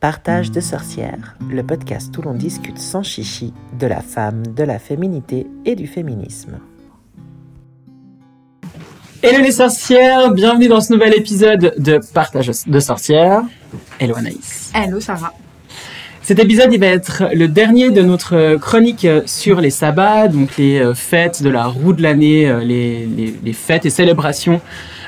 Partage de sorcières, le podcast où l'on discute sans chichi de la femme, de la féminité et du féminisme. Hello les sorcières, bienvenue dans ce nouvel épisode de Partage de sorcières. Hello Anaïs. Hello Sarah. Cet épisode, il va être le dernier de notre chronique sur les sabbats, donc les euh, fêtes de la roue de l'année, euh, les, les, les fêtes et célébrations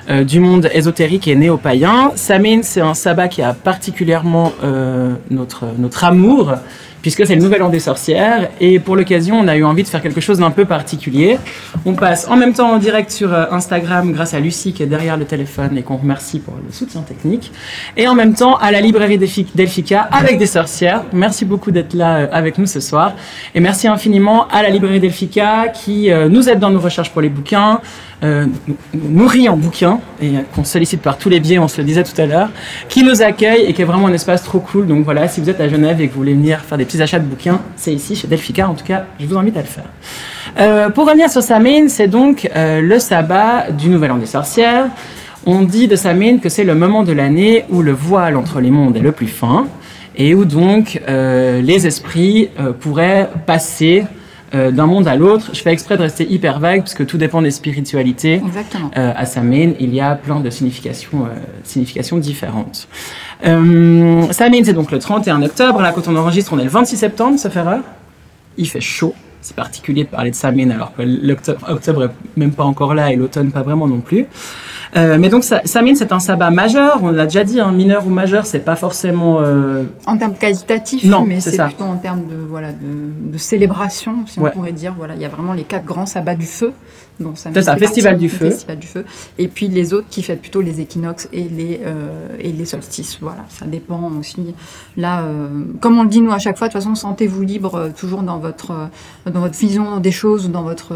euh, du monde ésotérique et néo-païen. Samhain, c'est un sabbat qui a particulièrement euh, notre, notre amour, puisque c'est le nouvel an des sorcières. Et pour l'occasion, on a eu envie de faire quelque chose d'un peu particulier. On passe en même temps en direct sur euh, Instagram grâce à Lucie qui est derrière le téléphone et qu'on remercie pour le soutien technique. Et en même temps à la librairie Delphica avec des sorcières. Merci beaucoup d'être là euh, avec nous ce soir. Et merci infiniment à la librairie Delphica qui nous aide dans nos recherches pour les bouquins, euh, nourri en bouquins et qu'on sollicite par tous les biais, on se le disait tout à l'heure, qui nous accueille et qui est vraiment un espace trop cool. Donc voilà, si vous êtes à Genève et que vous voulez venir faire des petits achats de bouquins, c'est ici chez Delphica. En tout cas, je vous invite à le faire. Euh, pour revenir sur Samhain, c'est donc euh, le sabbat du Nouvel An des Sorcières. On dit de Samhain que c'est le moment de l'année où le voile entre les mondes est le plus fin et où donc euh, les esprits euh, pourraient passer euh, d'un monde à l'autre. Je fais exprès de rester hyper vague parce que tout dépend des spiritualités. Exactement. Euh, à Samhain, il y a plein de significations, euh, significations différentes. Euh, Samhain, c'est donc le 31 octobre. Là, quand on enregistre, on est le 26 septembre, ça fait rare. Il fait chaud. C'est particulier de parler de Samhain alors que l'octobre octobre est même pas encore là et l'automne pas vraiment non plus. Euh, mais donc Sa- Samhain, c'est un sabbat majeur. On l'a déjà dit, hein, mineur ou majeur, c'est pas forcément. euh, En termes qualitatifs, Non, mais c'est ça. plutôt en termes de, voilà, de, de célébration, si Ouais. on pourrait dire. Voilà, il y a vraiment les quatre grands sabbats du feu. Dont ça fait Festival du feu. Festival du feu. Et puis les autres qui fêtent plutôt les équinoxes et les, euh, et les solstices. Voilà, ça dépend aussi. Là, euh, comme on le dit nous à chaque fois, de toute façon, sentez-vous libre euh, toujours dans votre, dans votre vision des choses, dans votre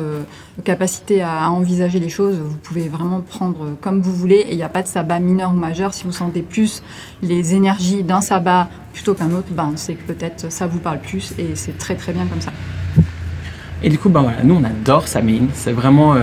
capacité à, à envisager les choses. Vous pouvez vraiment prendre comme vous voulez et il n'y a pas de sabbat mineur ou majeur. Si vous sentez plus les énergies d'un sabbat plutôt qu'un autre, ben, c'est que peut-être ça vous parle plus et c'est très très bien comme ça. Et du coup, ben voilà, nous on adore Samhain. C'est vraiment euh,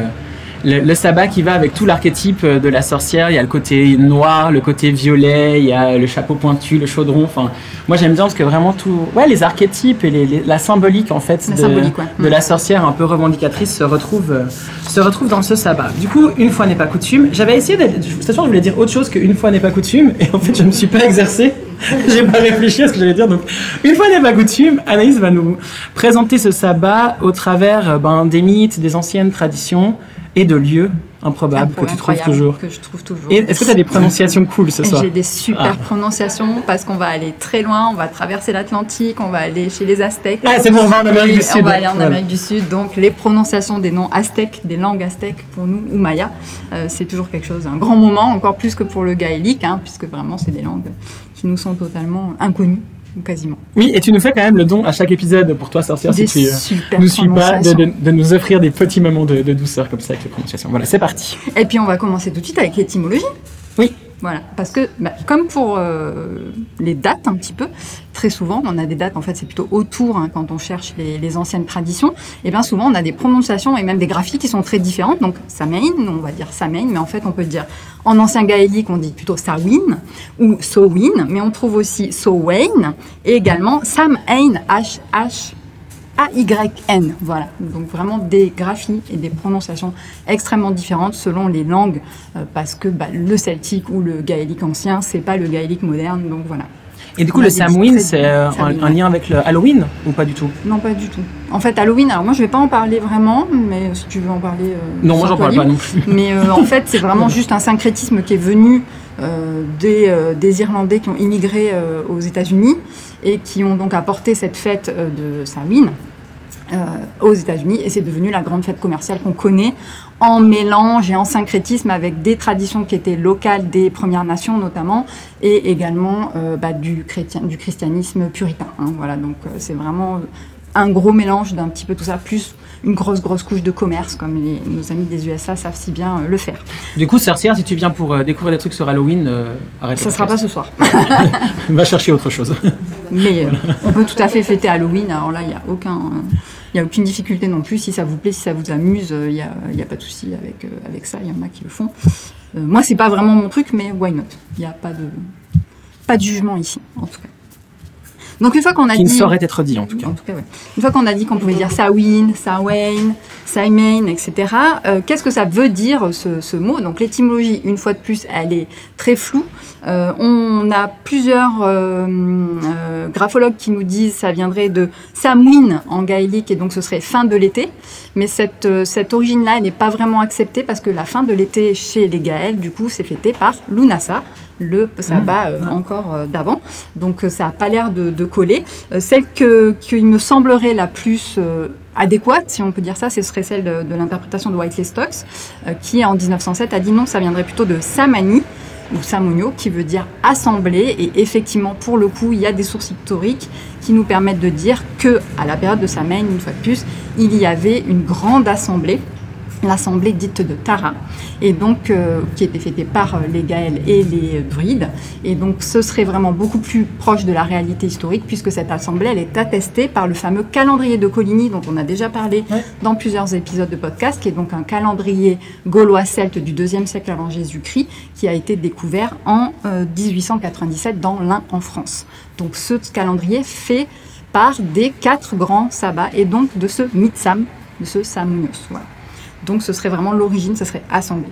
le, le sabbat qui va avec tout l'archétype euh, de la sorcière. Il y a le côté noir, le côté violet, il y a le chapeau pointu, le chaudron. Enfin, moi j'aime bien parce que vraiment tout, ouais, les archétypes et les, les- la symbolique en fait La de, symbolique, ouais. de la sorcière un peu revendicatrice se retrouve euh, se retrouve dans ce sabbat. Du coup, une fois n'est pas coutume. J'avais essayé sûr, je voulais dire autre chose qu'une fois n'est pas coutume, et en fait je me suis pas exercé. J'ai pas réfléchi à ce que j'allais dire. Donc, une fois n'est pas coutume, Anaïs va nous présenter ce sabbat au travers euh, ben, des mythes, des anciennes traditions et de lieux improbables que tu trouves toujours. Que je trouve toujours. Est-ce que tu as des prononciations cool ce soir J'ai des super Ah. prononciations parce qu'on va aller très loin, on va traverser l'Atlantique, on va aller chez les Aztèques. Ah, c'est bon, on va en Amérique du Sud. On va aller en Voilà. Amérique du Sud, donc les prononciations des noms aztèques, des langues aztèques pour nous, ou maya, euh, c'est toujours quelque chose, un grand moment, encore plus que pour le gaélique, hein, puisque vraiment c'est des langues qui nous sont totalement inconnues, quasiment. Oui, et tu nous fais quand même le don à chaque épisode pour toi sortir Des si tu euh, super nous suis pas, de, prononciations. de- de nous offrir des petits moments de, de douceur comme ça avec les prononciations. Voilà, c'est parti. Et puis on va commencer tout de suite avec l'étymologie. Oui. Voilà, parce que bah, comme pour euh, les dates un petit peu, très souvent on a des dates, en fait c'est plutôt autour hein, quand on cherche les, anciennes traditions, et bien souvent on a des prononciations et même des graphies qui sont très différentes. Donc Samain, on va dire Samain, mais en fait on peut dire en ancien gaélique on dit plutôt Sawin ou Sowin, mais on trouve aussi Sowain et également Samhain, H H a-Y-N, voilà. Donc vraiment des graphies et des prononciations extrêmement différentes selon les langues, euh, parce que bah, le celtique ou le gaélique ancien, c'est pas le gaélique moderne, donc voilà. Et du coup, le Samhain, c'est euh, un, lien avec le Halloween ou pas du tout? Non, pas du tout. En fait, Halloween, alors moi je vais pas en parler vraiment, mais si tu veux en parler. euh, Non, moi j'en parle pas non plus. Mais euh, en fait, c'est vraiment juste un syncrétisme qui est venu euh, des, des Irlandais qui ont immigré aux États-Unis et qui ont donc apporté cette fête de Samhain euh, aux États-Unis et c'est devenu la grande fête commerciale qu'on connaît en mélange et en syncrétisme avec des traditions qui étaient locales des Premières Nations notamment et également euh, bah, du, chrétien, du christianisme puritain. hein. voilà, donc euh, c'est vraiment un gros mélange d'un petit peu tout ça, plus une grosse grosse couche de commerce comme les- nos amis des USA savent si bien euh, le faire. Du coup, sorcière, si tu viens pour euh, découvrir des trucs sur Halloween, euh, arrête. Ça le sera pas ce soir, Va chercher autre chose. mais on peut tout à fait fêter Halloween. Alors là, il y a aucun il y a aucune difficulté non plus. Si ça vous plaît, si ça vous amuse, euh, il y a, a pas de souci avec, euh, avec ça. Il y en a qui le font. Euh, moi, c'est pas vraiment mon truc, mais why not? Il n'y a pas de, pas de jugement ici, en tout cas. Donc une fois qu'on a Qui dit... ne saurait être dit en tout cas. En tout cas, ouais. Une fois qu'on a dit qu'on pouvait dire Samhain, Samhain, Samhain, etc., euh, qu'est-ce que ça veut dire ce, ce mot? Donc l'étymologie, une fois de plus, elle est très floue. Euh, on a plusieurs euh, graphologues qui nous disent ça viendrait de Samhain en gaélique et donc ce serait fin de l'été. Mais cette, cette origine-là, elle n'est pas vraiment acceptée parce que la fin de l'été chez les Gaëls, du coup, c'est fêté par Lunasa, le sabbat euh, encore euh, d'avant. Donc euh, ça n'a pas l'air de, de coller. Celle que, qui me semblerait la plus adéquate, si on peut dire ça, ce serait celle de, de l'interprétation de Whiteley Stokes, qui en 1907 a dit non, ça viendrait plutôt de Samani ou Samonio, qui veut dire assemblée. Et effectivement, pour le coup, il y a des sources historiques qui nous permettent de dire que à la période de Samain, une fois de plus, il y avait une grande assemblée l'assemblée dite de Tara, et donc euh, qui était fêtée par euh, les Gaëls et les euh, Druides. Et donc ce serait vraiment beaucoup plus proche de la réalité historique, puisque cette assemblée, elle est attestée par le fameux calendrier de Coligny, dont on a déjà parlé Ouais. dans plusieurs épisodes de podcast, qui est donc un calendrier gaulois-celte du deuxième siècle avant Jésus-Christ, qui a été découvert en euh, 1897 dans l'Ain en France. Donc ce calendrier fait par des quatre grands sabbats, et donc de ce Mitsam, de ce Samunios. Voilà. Donc ce serait vraiment l'origine, ce serait assemblée.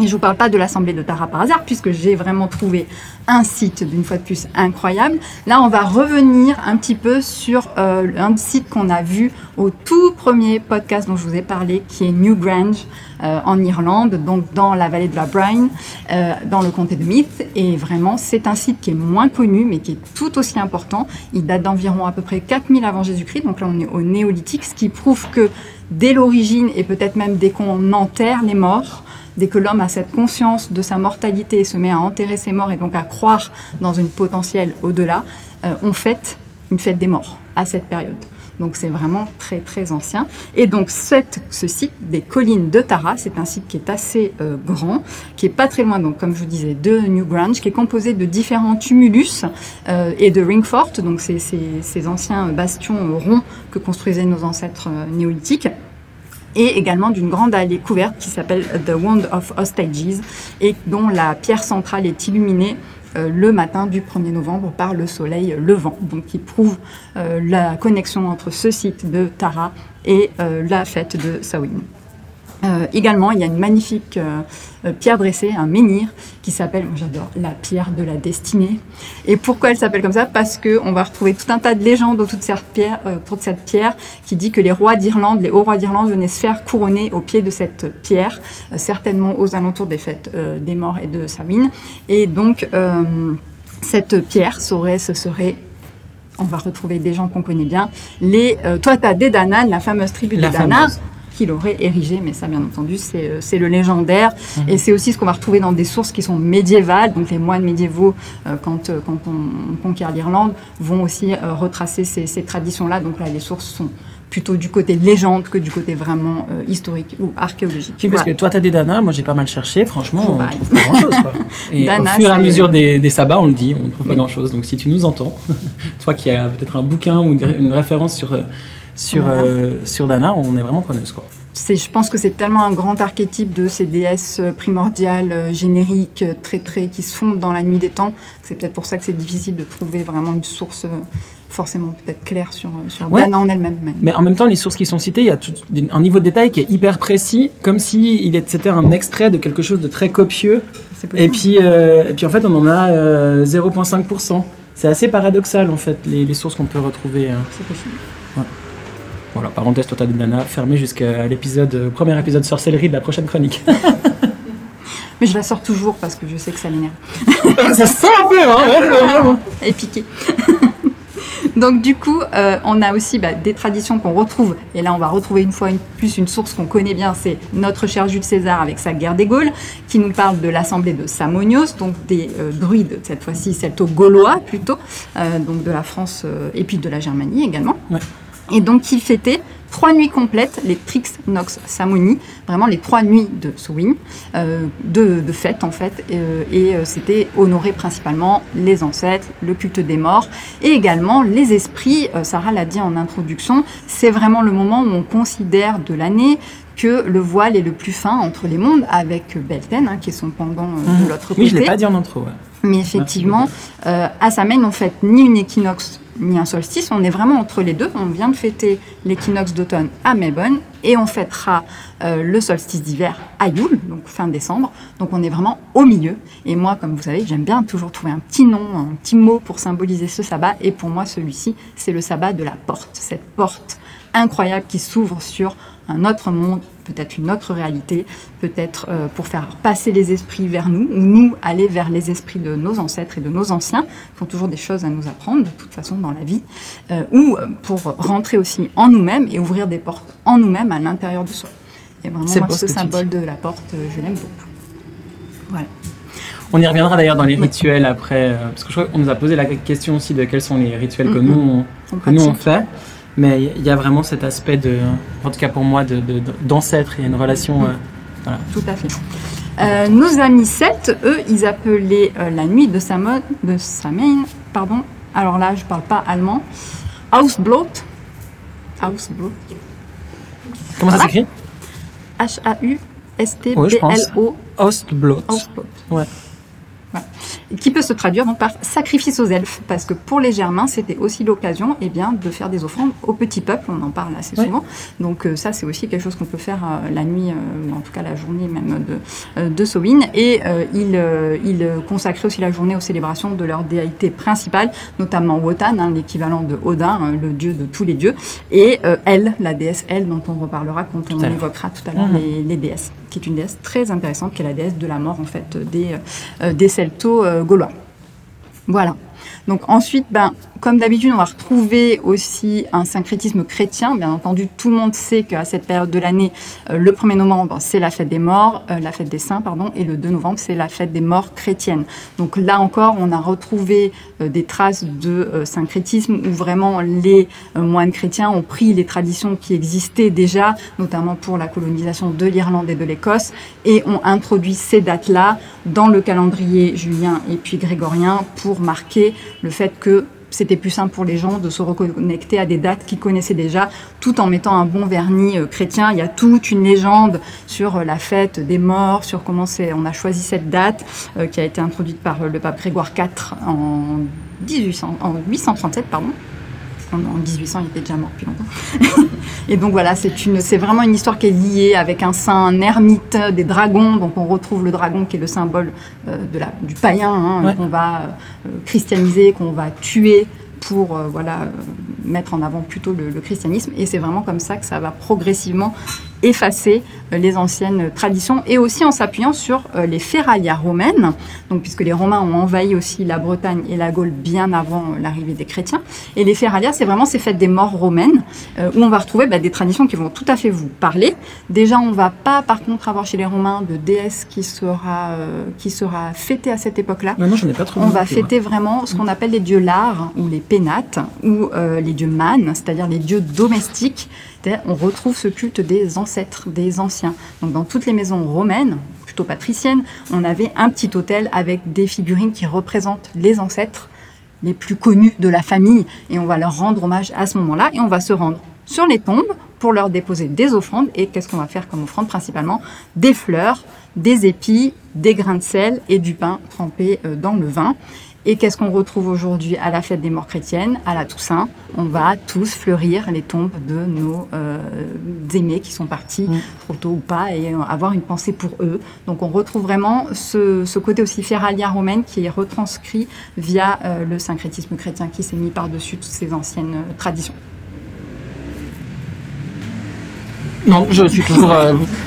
Et je vous parle pas de l'assemblée de Tara par hasard, puisque j'ai vraiment trouvé un site d'une fois de plus incroyable. Là, on va revenir un petit peu sur euh, un site qu'on a vu au tout premier podcast dont je vous ai parlé, qui est Newgrange euh, en Irlande, donc dans la vallée de la Brine, euh, dans le comté de Meath. Et vraiment, c'est un site qui est moins connu, mais qui est tout aussi important. Il date d'environ à peu près 4000 avant Jésus-Christ, donc là on est au néolithique, ce qui prouve que dès l'origine, et peut-être même dès qu'on enterre les morts, dès que l'homme a cette conscience de sa mortalité et se met à enterrer ses morts et donc à croire dans une potentielle au-delà, euh, on fête une fête des morts à cette période. Donc c'est vraiment très très ancien. Et donc cette, ce site des collines de Tara, c'est un site qui est assez euh, grand, qui est pas très loin, donc comme je vous disais, de Newgrange, qui est composé de différents tumulus euh, et de ringfort, donc ces, ces, anciens bastions ronds que construisaient nos ancêtres néolithiques et également d'une grande allée couverte qui s'appelle The Wand of Hostages et dont la pierre centrale est illuminée euh, le matin du 1er novembre par le soleil levant, donc qui prouve euh, la connexion entre ce site de Tara et euh, la fête de Samhain. Euh, également, il y a une magnifique euh, euh, pierre dressée, un menhir, qui s'appelle, moi j'adore, la pierre de la destinée. Et pourquoi elle s'appelle comme ça? Parce que on va retrouver tout un tas de légendes autour de cette pierre, euh, autour de cette pierre qui dit que les rois d'Irlande, les hauts rois d'Irlande venaient se faire couronner au pied de cette pierre, euh, certainement aux alentours des fêtes euh, des morts et de Samhain. Et donc, euh, cette pierre serait, ce serait on va retrouver des gens qu'on connaît bien. Les, euh, toi, tu as des Danan, la fameuse tribu La des. Qu'il aurait érigé, mais ça, bien entendu, c'est euh, le légendaire. Mhm. Et c'est aussi ce qu'on va retrouver dans des sources qui sont médiévales. Donc, les moines médiévaux, euh, quand, euh, quand on, on conquiert l'Irlande, vont aussi retracer ces, ces traditions-là. Donc là, les sources sont plutôt du côté légende que du côté vraiment euh, historique ou archéologique. Oui, parce Voilà. que toi, t'as des danas, moi j'ai pas mal cherché, franchement, on trouve pas grand chose. Quoi. Et Dana, au fur et à mesure des, des sabbats, on le dit, on ne trouve pas grand chose. Donc si tu nous entends, toi qui as peut-être un bouquin ou une, une référence sur, euh, sur, Voilà. euh, sur Dana, on est vraiment preneuse. Quoi. c'est, je pense que c'est tellement un grand archétype de ces déesses euh, primordiales, euh, génériques, très très, qui se fondent dans la nuit des temps. C'est peut-être pour ça que c'est difficile de trouver vraiment une source forcément peut-être claire sur, sur Ouais. Dana en elle-même. même. Mais en même temps, les sources qui sont citées, il y a tout, un niveau de détail qui est hyper précis, comme si il c'était un extrait de quelque chose de très copieux. Et puis, euh, et puis en fait, on en a euh, 0,5%. C'est assez paradoxal en fait, les, les sources qu'on peut retrouver. hein. C'est possible. Voilà, parenthèse, toi t'as des nanas, fermée jusqu'à l'épisode, euh, premier épisode sorcellerie de la prochaine chronique. Mais je la sors toujours parce que je sais que ça l'énerve. ça sent un peu, hein Et piqué. Donc du coup, euh, on a aussi bah, des traditions qu'on retrouve, et là on va retrouver une fois une, plus une source qu'on connaît bien, c'est notre cher Jules César avec sa guerre des Gaules, qui nous parle de l'assemblée de Samonios, donc des euh, druides, cette fois-ci celto-gaulois plutôt, euh, donc de la France et puis de la Germanie également. Ouais. Et donc qui fêtait trois nuits complètes, les Trix Nox Samoni, vraiment les trois nuits de Samhain, euh, de, de fête en fait, euh, et euh, c'était honorer principalement les ancêtres, le culte des morts, et également les esprits. Euh, Sarah l'a dit en introduction, c'est vraiment le moment où on considère de l'année que le voile est le plus fin entre les mondes, avec Belten, hein, qui est son pendant euh, de l'autre côté. Oui, je l'ai pas dit en intro. ouais. Mais effectivement, euh, à Samhain, on fête ni une équinoxe ni un solstice, on est vraiment entre les deux. On vient de fêter l'équinoxe d'automne à Melbourne et on fêtera euh, le solstice d'hiver à Yule, donc fin décembre. Donc on est vraiment au milieu. Et moi, comme vous savez, j'aime bien toujours trouver un petit nom, un petit mot pour symboliser ce sabbat. Et pour moi, celui-ci, c'est le sabbat de la porte. Cette porte incroyable qui s'ouvre sur un autre monde, peut-être une autre réalité, peut-être euh, pour faire passer les esprits vers nous, ou nous aller vers les esprits de nos ancêtres et de nos anciens, qui ont toujours des choses à nous apprendre, de toute façon, dans la vie, euh, ou euh, pour rentrer aussi en nous-mêmes et ouvrir des portes en nous-mêmes à l'intérieur de soi. Et vraiment, moi, ce symbole de la porte, je l'aime beaucoup. Voilà. On y reviendra d'ailleurs dans les rituels après, parce que je crois qu'on nous a posé la question aussi de quels sont les rituels que nous que nous on fait. Mais il y a vraiment cet aspect de, en tout cas pour moi, d'ancêtre. De, il y a une relation. Euh, voilà. Tout à fait. Euh, nos amis celtes, eux, ils appelaient euh, la nuit de Samhain, de Samhain, pardon. Alors là, je parle pas allemand. Ausblot. Ausblot. Comment ça s'écrit? H-A-U-S-T-B-L-O. Ausblot. Ausblot. Ouais qui peut se traduire donc par sacrifice aux elfes, parce que pour les Germains, c'était aussi l'occasion eh bien, de faire des offrandes au petit peuple, on en parle assez souvent. Donc euh, ça, c'est aussi quelque chose qu'on peut faire euh, la nuit, euh, ou en tout cas la journée même de, de Samhain. Et ils, ils consacraient aussi la journée aux célébrations de leur déité principale, notamment Wotan, hein, l'équivalent de Odin, hein, le dieu de tous les dieux, et Elle, la déesse Elle, dont on reparlera quand on évoquera tout à l'heure mhm. les, les déesses qui est une déesse très intéressante, qui est la déesse de la mort en fait des, des celto-gaulois. Voilà. Donc ensuite, ben, comme d'habitude, on va retrouver aussi un syncrétisme chrétien. Bien entendu, tout le monde sait qu'à cette période de l'année, euh, le 1er novembre, c'est la fête des morts, euh, la fête des saints, pardon, et le 2 novembre, c'est la fête des morts chrétiennes. Donc là encore, on a retrouvé euh, des traces de syncrétisme où vraiment les moines chrétiens ont pris les traditions qui existaient déjà, notamment pour la colonisation de l'Irlande et de l'Écosse, et ont introduit ces dates-là dans le calendrier julien et puis grégorien pour marquer le fait que c'était plus simple pour les gens de se reconnecter à des dates qu'ils connaissaient déjà, tout en mettant un bon vernis euh, chrétien. Il y a toute une légende sur euh, la fête des morts, sur comment on a choisi cette date, euh, qui a été introduite par le pape Grégoire IV en, 1800, en 837, pardon en 1800, il était déjà mort depuis longtemps. et donc voilà, c'est une, c'est vraiment une histoire qui est liée avec un saint, un ermite, des dragons. Donc on retrouve le dragon qui est le symbole euh, de la, du païen hein, qu'on va euh, christianiser, qu'on va tuer pour euh, voilà mettre en avant plutôt le, le christianisme. Et c'est vraiment comme ça que ça va progressivement effacer euh, les anciennes traditions et aussi en s'appuyant sur euh, les ferralia romaines, donc puisque les Romains ont envahi aussi la Bretagne et la Gaule bien avant euh, l'arrivée des chrétiens. Et les ferralia, c'est vraiment ces fêtes des morts romaines où on va retrouver bah, des traditions qui vont tout à fait vous parler. Déjà, on va pas par contre avoir chez les Romains de déesse qui sera qui sera fêtée à cette époque-là. Non, non, je n'ai pas trop. On va fêter vraiment ce qu'on appelle les dieux lares ou les pénates ou les dieux manes, c'est-à-dire les dieux domestiques on retrouve ce culte des ancêtres, des anciens. Donc dans toutes les maisons romaines, plutôt patriciennes, on avait un petit hôtel avec des figurines qui représentent les ancêtres les plus connus de la famille et on va leur rendre hommage à ce moment-là et on va se rendre sur les tombes pour leur déposer des offrandes et qu'est-ce qu'on va faire comme offrande principalement? Des fleurs, des épis, des grains de sel et du pain trempé euh, dans le vin. Et qu'est-ce qu'on retrouve aujourd'hui à la fête des morts chrétiennes, à la Toussaint? On va tous fleurir les tombes de nos euh, aimés qui sont partis mm. trop tôt ou pas et avoir une pensée pour eux. Donc on retrouve vraiment ce, côté aussi ferralia romaine qui est retranscrit via euh, le syncrétisme chrétien qui s'est mis par-dessus toutes ces anciennes euh, traditions. Non, je suis toujours.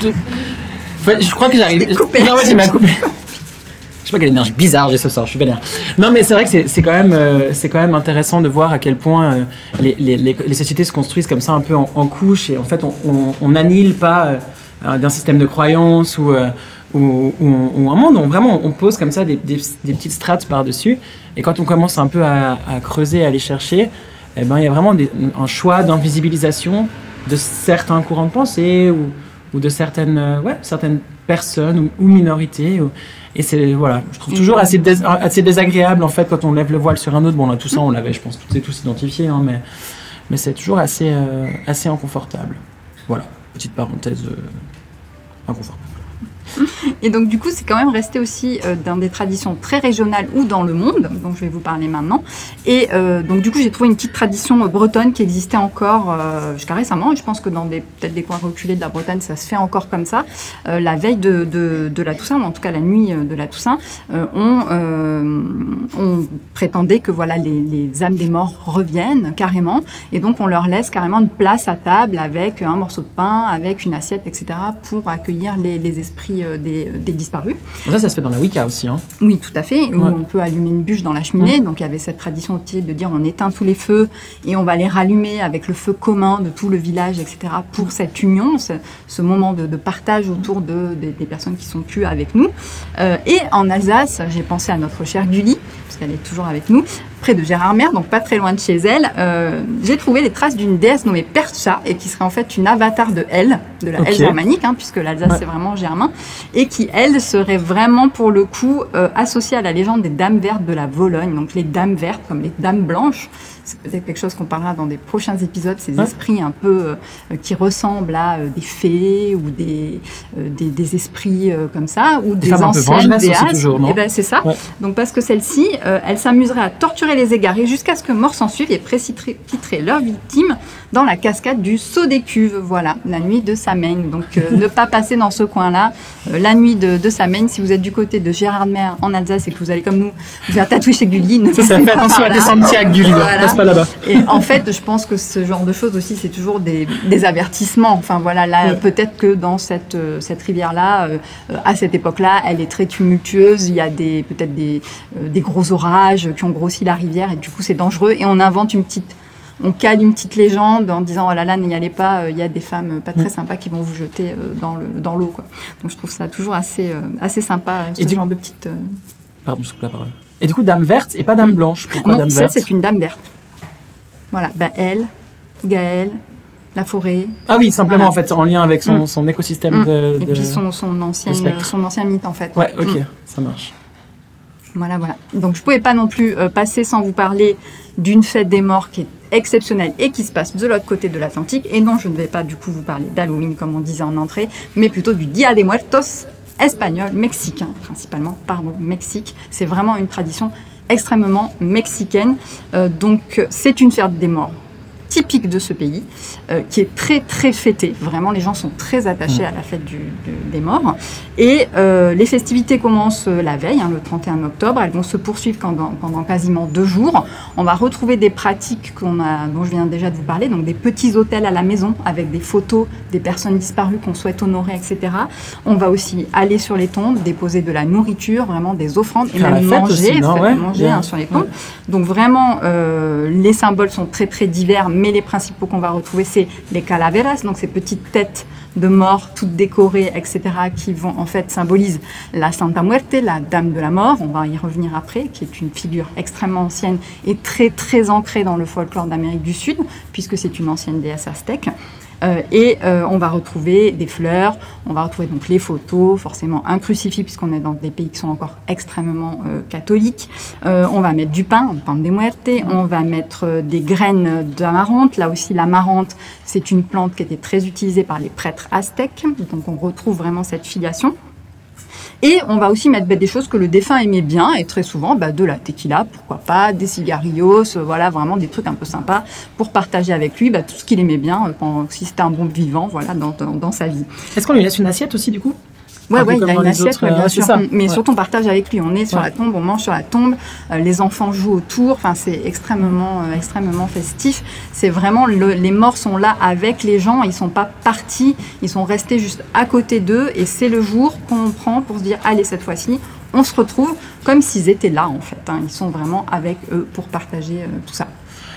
je crois que j'arrive. Non, ouais, m'a coupé. Pas quelle énergie bizarre j'ai ce soir, je suis vénère. Non, mais c'est vrai que c'est quand même euh, quand même intéressant de voir à quel point euh, les, les, les, sociétés se construisent comme ça un peu en, en couches et en fait on n'annule pas euh, d'un système de croyances ou, ou, un monde. On, vraiment on pose comme ça des, des, petites strates par dessus et quand on commence un peu à, à creuser, à aller chercher, eh ben il y a vraiment un choix d'invisibilisation de certains courants de pensée ou, ou de certaines ouais certaines personnes ou, minorités. Et c'est voilà, je trouve toujours assez, désagréable en fait quand on lève le voile sur un autre. Bon là tout ça on l'avait, je pense toutes et tous identifié, hein, mais mais c'est toujours assez euh, assez inconfortable. Voilà, petite parenthèse euh, inconfortable. Et donc du coup, c'est quand même resté aussi euh, dans des traditions très régionales ou dans le monde, dont je vais vous parler maintenant. Et euh, donc du coup, j'ai trouvé une petite tradition bretonne qui existait encore euh, jusqu'à récemment. Et je pense que dans peut-être des coins reculés de la Bretagne, ça se fait encore comme ça. Euh, la veille de, la Toussaint, ou en tout cas la nuit euh, de la Toussaint, euh, on, euh, prétendait que voilà les, âmes des morts reviennent carrément, et donc on leur laisse carrément une place à table avec un morceau de pain, avec une assiette, etc. pour accueillir les, esprits euh, des, des disparus. Ça, ça se fait dans la Wicca aussi. Hein. Oui, tout à fait. Où on peut allumer une bûche dans la cheminée. Donc il y avait cette tradition aussi de dire on éteint tous les feux et on va les rallumer avec le feu commun de tout le village, etc. Pour cette union, ce, ce moment de, de partage autour de, des- des personnes qui sont plus avec nous. Euh, et en Alsace, j'ai pensé à notre chère Gulli, parce qu'elle est toujours avec nous, près de Gérardmer, donc pas très loin de chez elle. Euh, j'ai trouvé les traces d'une déesse nommée Percha et qui serait en fait une avatar de elle, de la Ok. elle germanique, hein, puisque l'Alsace Ouais. c'est vraiment germain, et qui elle serait vraiment pour le coup euh, associée à la légende des dames vertes de la Vologne. Donc les dames vertes comme les dames blanches, c'est peut-être quelque chose qu'on parlera dans des prochains épisodes, ces esprits un peu euh, qui ressemblent à euh, des fées ou des, euh, des, des esprits comme ça, ou des, peu anciennes déesses. non Eh ben, c'est ça. Ouais. Donc parce que celle-ci, elle s'amuserait à torturer les égarés jusqu'à ce que mort s'en suive et précipiterait leurs victimes dans la cascade du saut des cuves. Voilà, la nuit de Samaigne. Donc ne pas passer dans ce coin-là. La nuit de, de Samaigne, si vous êtes du côté de Gérardmer en Alsace et que vous allez comme nous vous faire tatouer chez Gulli, ne Ça, ça passez fait pas attention à des sentiers à Gulli. Voilà. Passe pas là-bas. Et en fait, je pense que ce genre de choses aussi, c'est toujours des, des avertissements. Enfin voilà, là, Ouais. peut-être que dans cette, euh, cette rivière-là, euh, euh, à cette époque-là, elle est très tumultueuse. Il y a des peut-être des, euh, des gros orages qui ont grossi la rivière et du coup, c'est dangereux. Et on invente une petite on cale une petite légende en disant oh là là n'y allez pas il y a des femmes pas très sympas qui vont vous jeter dans le dans l'eau quoi donc je trouve ça toujours assez assez sympa euh, ce Et du- genre de petite Pardon, je coupe la parole. Et du coup, dame verte et pas dame blanche. Pourquoi non, dame ça verte? c'est une dame verte voilà bah elle Gaëlle la forêt Ah oui, simplement Voilà. en fait, en lien avec son, Mm. son écosystème Mm. de, Et de- puis son, son, ancienne, spectre. son ancien mythe en fait. Ouais, ok, Mm. ça marche. Voilà, voilà. Donc je pouvais pas non plus euh, passer sans vous parler d'une fête des morts qui est exceptionnelle et qui se passe de l'autre côté de l'Atlantique. Et non, je ne vais pas du coup vous parler d'Halloween comme on disait en entrée, mais plutôt du Dia de Muertos espagnol, mexicain principalement, pardon, Mexique. C'est vraiment une tradition extrêmement mexicaine. Euh, donc c'est une fête des morts typique de ce pays, euh, qui est très très fêtée. Vraiment, les gens sont très attachés à la fête du- des morts. Et euh, les festivités commencent euh, la veille, hein, le 31 octobre. Elles vont se poursuivre pendant, pendant quasiment deux jours. On va retrouver des pratiques qu'on a, dont je viens déjà de vous parler, donc des petits hôtels à la maison avec des photos des personnes disparues qu'on souhaite honorer, etc. On va aussi aller sur les tombes, déposer de la nourriture, vraiment des offrandes et même manger, aussi, non faire- Ouais, manger bien. hein, sur les tombes. Donc vraiment, euh, les symboles sont très très divers, mais les principaux qu'on va retrouver, c'est les calaveras, donc ces petites têtes de morts, toutes décorées, etc., qui vont en fait symbolisent la Santa Muerte, la Dame de la Mort. On va y revenir après, qui est une figure extrêmement ancienne et très très ancrée dans le folklore d'Amérique du Sud, puisque c'est une ancienne déesse aztèque. Euh, et euh, on va retrouver des fleurs, on va retrouver donc les photos, forcément un crucifix puisqu'on est dans des pays qui sont encore extrêmement euh, catholiques. On va mettre du pain, pain de muerte, on va mettre des graines d'amarante. Là aussi, l'amarante, c'est une plante qui était très utilisée par les prêtres aztèques, donc on retrouve vraiment cette filiation. Et on va aussi mettre bah, des choses que le défunt aimait bien, et très souvent bah, de la tequila, pourquoi pas, des cigarillos, euh, voilà, vraiment des trucs un peu sympas pour partager avec lui bah, tout ce qu'il aimait bien, euh, si c'était un bon vivant, voilà, dans sa vie. Est-ce qu'on lui laisse une assiette aussi du coup? Ouais, ouais, il a une assiette, autres, ouais, bien sûr. ça. Mais Ouais. surtout, on partage avec lui. On est sur Ouais. la tombe, on mange sur la tombe. euh, les enfants jouent autour. Enfin, c'est extrêmement, euh, extrêmement festif. C'est vraiment le- les morts sont là avec les gens. Ils sont pas partis. Ils sont restés juste à côté d'eux. Et c'est le jour qu'on prend pour se dire, allez, cette fois-ci, on se retrouve comme s'ils étaient là en fait. hein. Ils sont vraiment avec eux pour partager euh, tout ça.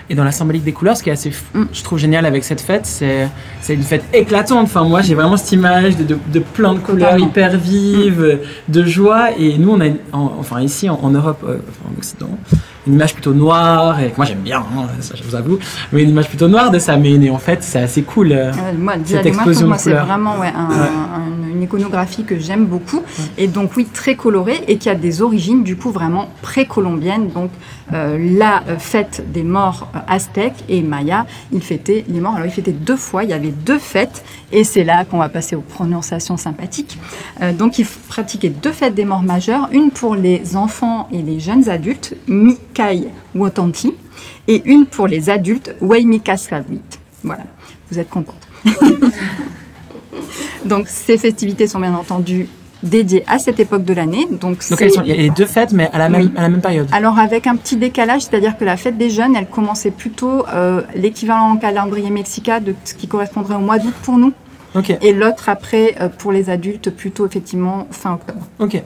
Et dans la symbolique des couleurs, ce qui est assez, Mm. je trouve génial avec cette fête, c'est c'est une fête éclatante. Enfin, moi, j'ai vraiment cette image de, de, de plein de couleurs Totalement. hyper vives, de joie. Et nous, on a, une- en- enfin ici en, en Europe, euh, enfin, en Occident, une image plutôt noire. Et que moi, j'aime bien, hein, ça, je vous avoue, mais une image plutôt noire de ça. Mais et en fait, c'est assez cool. euh. Euh, moi, Cette explosion moi, c'est vraiment ouais, un- Ouais. un- une iconographie que j'aime beaucoup. Et donc, oui, très colorée et qui a des origines, du coup, vraiment précolombiennes. Donc, euh, la fête des morts aztèques et mayas, ils fêtaient les morts. Alors ils fêtaient deux fois, il y avait deux fêtes, et c'est là qu'on va passer aux prononciations sympathiques. Euh, donc ils pratiquaient deux fêtes des morts majeures, une pour les enfants et les jeunes adultes, Mikai Wotanti, et une pour les adultes, Waimikaskavit. Voilà, vous êtes contente. Donc ces festivités sont bien entendu dédiées à cette époque de l'année. Donc, Donc c'est- elles sont- il y a les deux fêtes, mais à la même, Oui. à la même période. alors avec un petit décalage, c'est-à-dire que la fête des jeunes, elle commençait plutôt euh, l'équivalent en calendrier mexicain de ce qui correspondrait au mois d'août pour nous, Ok, et l'autre après euh, pour les adultes plutôt effectivement fin octobre. ok.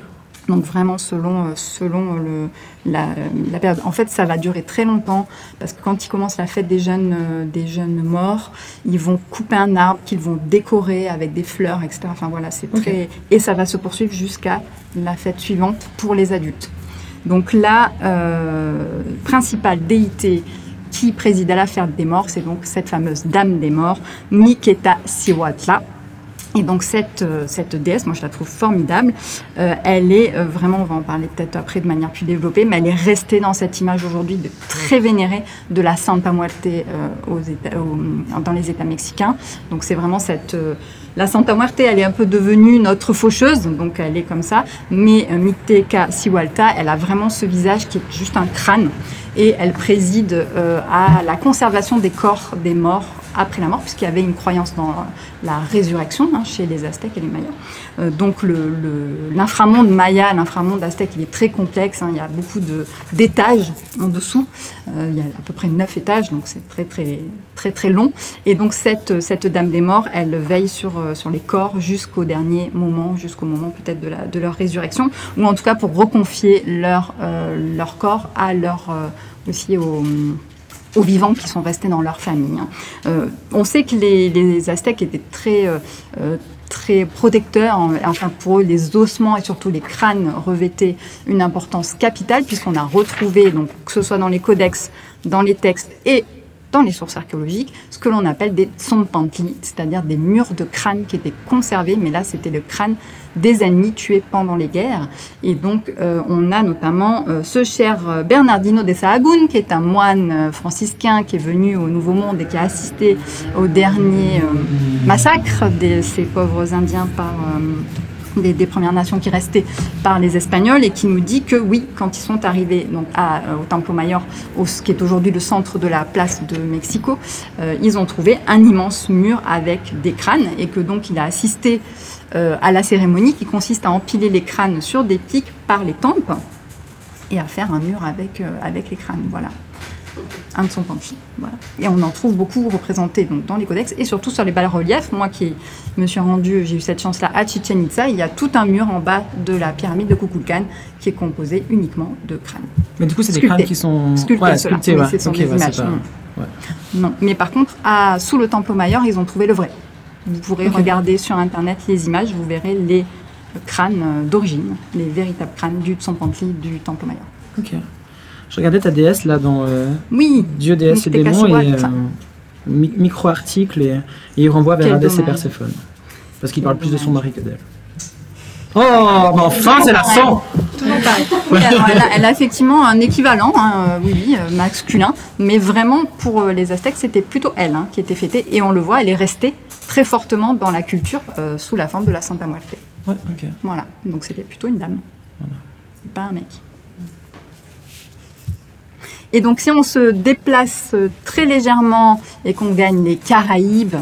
Donc vraiment selon euh, selon le la, la période. En fait, ça va durer très longtemps parce que quand ils commencent la fête des jeunes euh, des jeunes morts, ils vont couper un arbre qu'ils vont décorer avec des fleurs, etc. Enfin voilà, c'est très et ça va se poursuivre jusqu'à la fête suivante pour les adultes. Donc la euh, principale déité qui préside à la fête des morts, c'est donc cette fameuse dame des morts, Niketa Siwatla. Et donc cette, euh, cette déesse, moi je la trouve formidable. Euh, elle est euh, vraiment, on va en parler peut-être après de manière plus développée, mais elle est restée dans cette image aujourd'hui de très vénérée de la Santa Muerte dans les États mexicains. Donc c'est vraiment cette la Santa Muerte, elle est un peu devenue notre faucheuse, donc elle est comme ça. Mais Miteka Siwalta, elle a vraiment ce visage qui est juste un crâne et elle préside à la conservation des corps des morts après la mort, puisqu'il y avait une croyance dans la résurrection hein, chez les Aztèques et les Mayas. Euh, donc le- le- l'inframonde maya, l'inframonde aztèque, il est très complexe. hein, il y a beaucoup d'étages en dessous. Euh, il y a à peu près neuf étages, donc c'est très très très très long. Et donc cette cette dame des morts, elle veille sur euh, sur les corps jusqu'au dernier moment, jusqu'au moment peut-être de leur résurrection, ou en tout cas pour reconfier leur leur corps à leur aussi aux aux vivants qui sont restés dans leur famille. hein. Euh, on sait que les, Aztèques étaient très, euh, euh, très protecteurs. en- Enfin, pour eux, les ossements et surtout les crânes revêtaient une importance capitale puisqu'on a retrouvé, donc, que ce soit dans les codex, dans les textes et dans les sources archéologiques, ce que l'on appelle des tsompantli, c'est-à-dire des murs de crâne qui étaient conservés, mais là c'était le crâne des ennemis tués pendant les guerres. Et donc euh, on a notamment euh, ce cher euh, Bernardino de Sahagún, qui est un moine franciscain qui est venu au Nouveau Monde et qui a assisté au dernier massacre de ces pauvres Indiens par... des, Premières Nations qui restaient par les Espagnols et qui nous dit que oui, quand ils sont arrivés donc euh, au Templo Mayor, au, qui est aujourd'hui le centre de la place de Mexico, euh, ils ont trouvé un immense mur avec des crânes et que donc il a assisté euh, à la cérémonie qui consiste à empiler les crânes sur des pics par les tempes et à faire un mur avec, avec les crânes. Voilà. Un de son. Voilà. Et on en trouve beaucoup représentés donc, dans les codex et surtout sur les bas-reliefs. Moi qui me suis rendue, j'ai eu cette chance-là à Chichen Itza, il y a tout un mur en bas de la pyramide de Kukulkan qui est composé uniquement de crânes. Mais du coup, c'est des crânes qui sont Sculptés, ouais, sculptés, Oui, ouais. sont Ok, des ouais, images. c'est pas- ouais. Non. Mais par contre, à, sous le Temple Mayor, ils ont trouvé le vrai. Vous pourrez regarder sur Internet les images, vous verrez les crânes euh, d'origine, les véritables crânes du Tsompantli du Temple Mayor. Ok. Je regardais ta déesse là dans euh, Oui, Dieu, déesse et démons et euh, mi- micro-article et, et il renvoie vers Hadès et. Perséphone. Parce qu'il parle plus de son mari que d'elle. Oh, mais enfin, c'est la fin Toujours pareil. Oui, alors, elle, a, elle a effectivement un équivalent, hein, euh, oui, oui, masculin, mais vraiment pour les Aztèques, c'était plutôt elle hein, qui était fêtée, et on le voit, elle est restée très fortement dans la culture euh, sous la forme de la Santa Muerte. Ouais, ok. Voilà, donc c'était plutôt une dame, C'est pas un mec. Et donc si on se déplace euh, très légèrement et qu'on gagne les Caraïbes,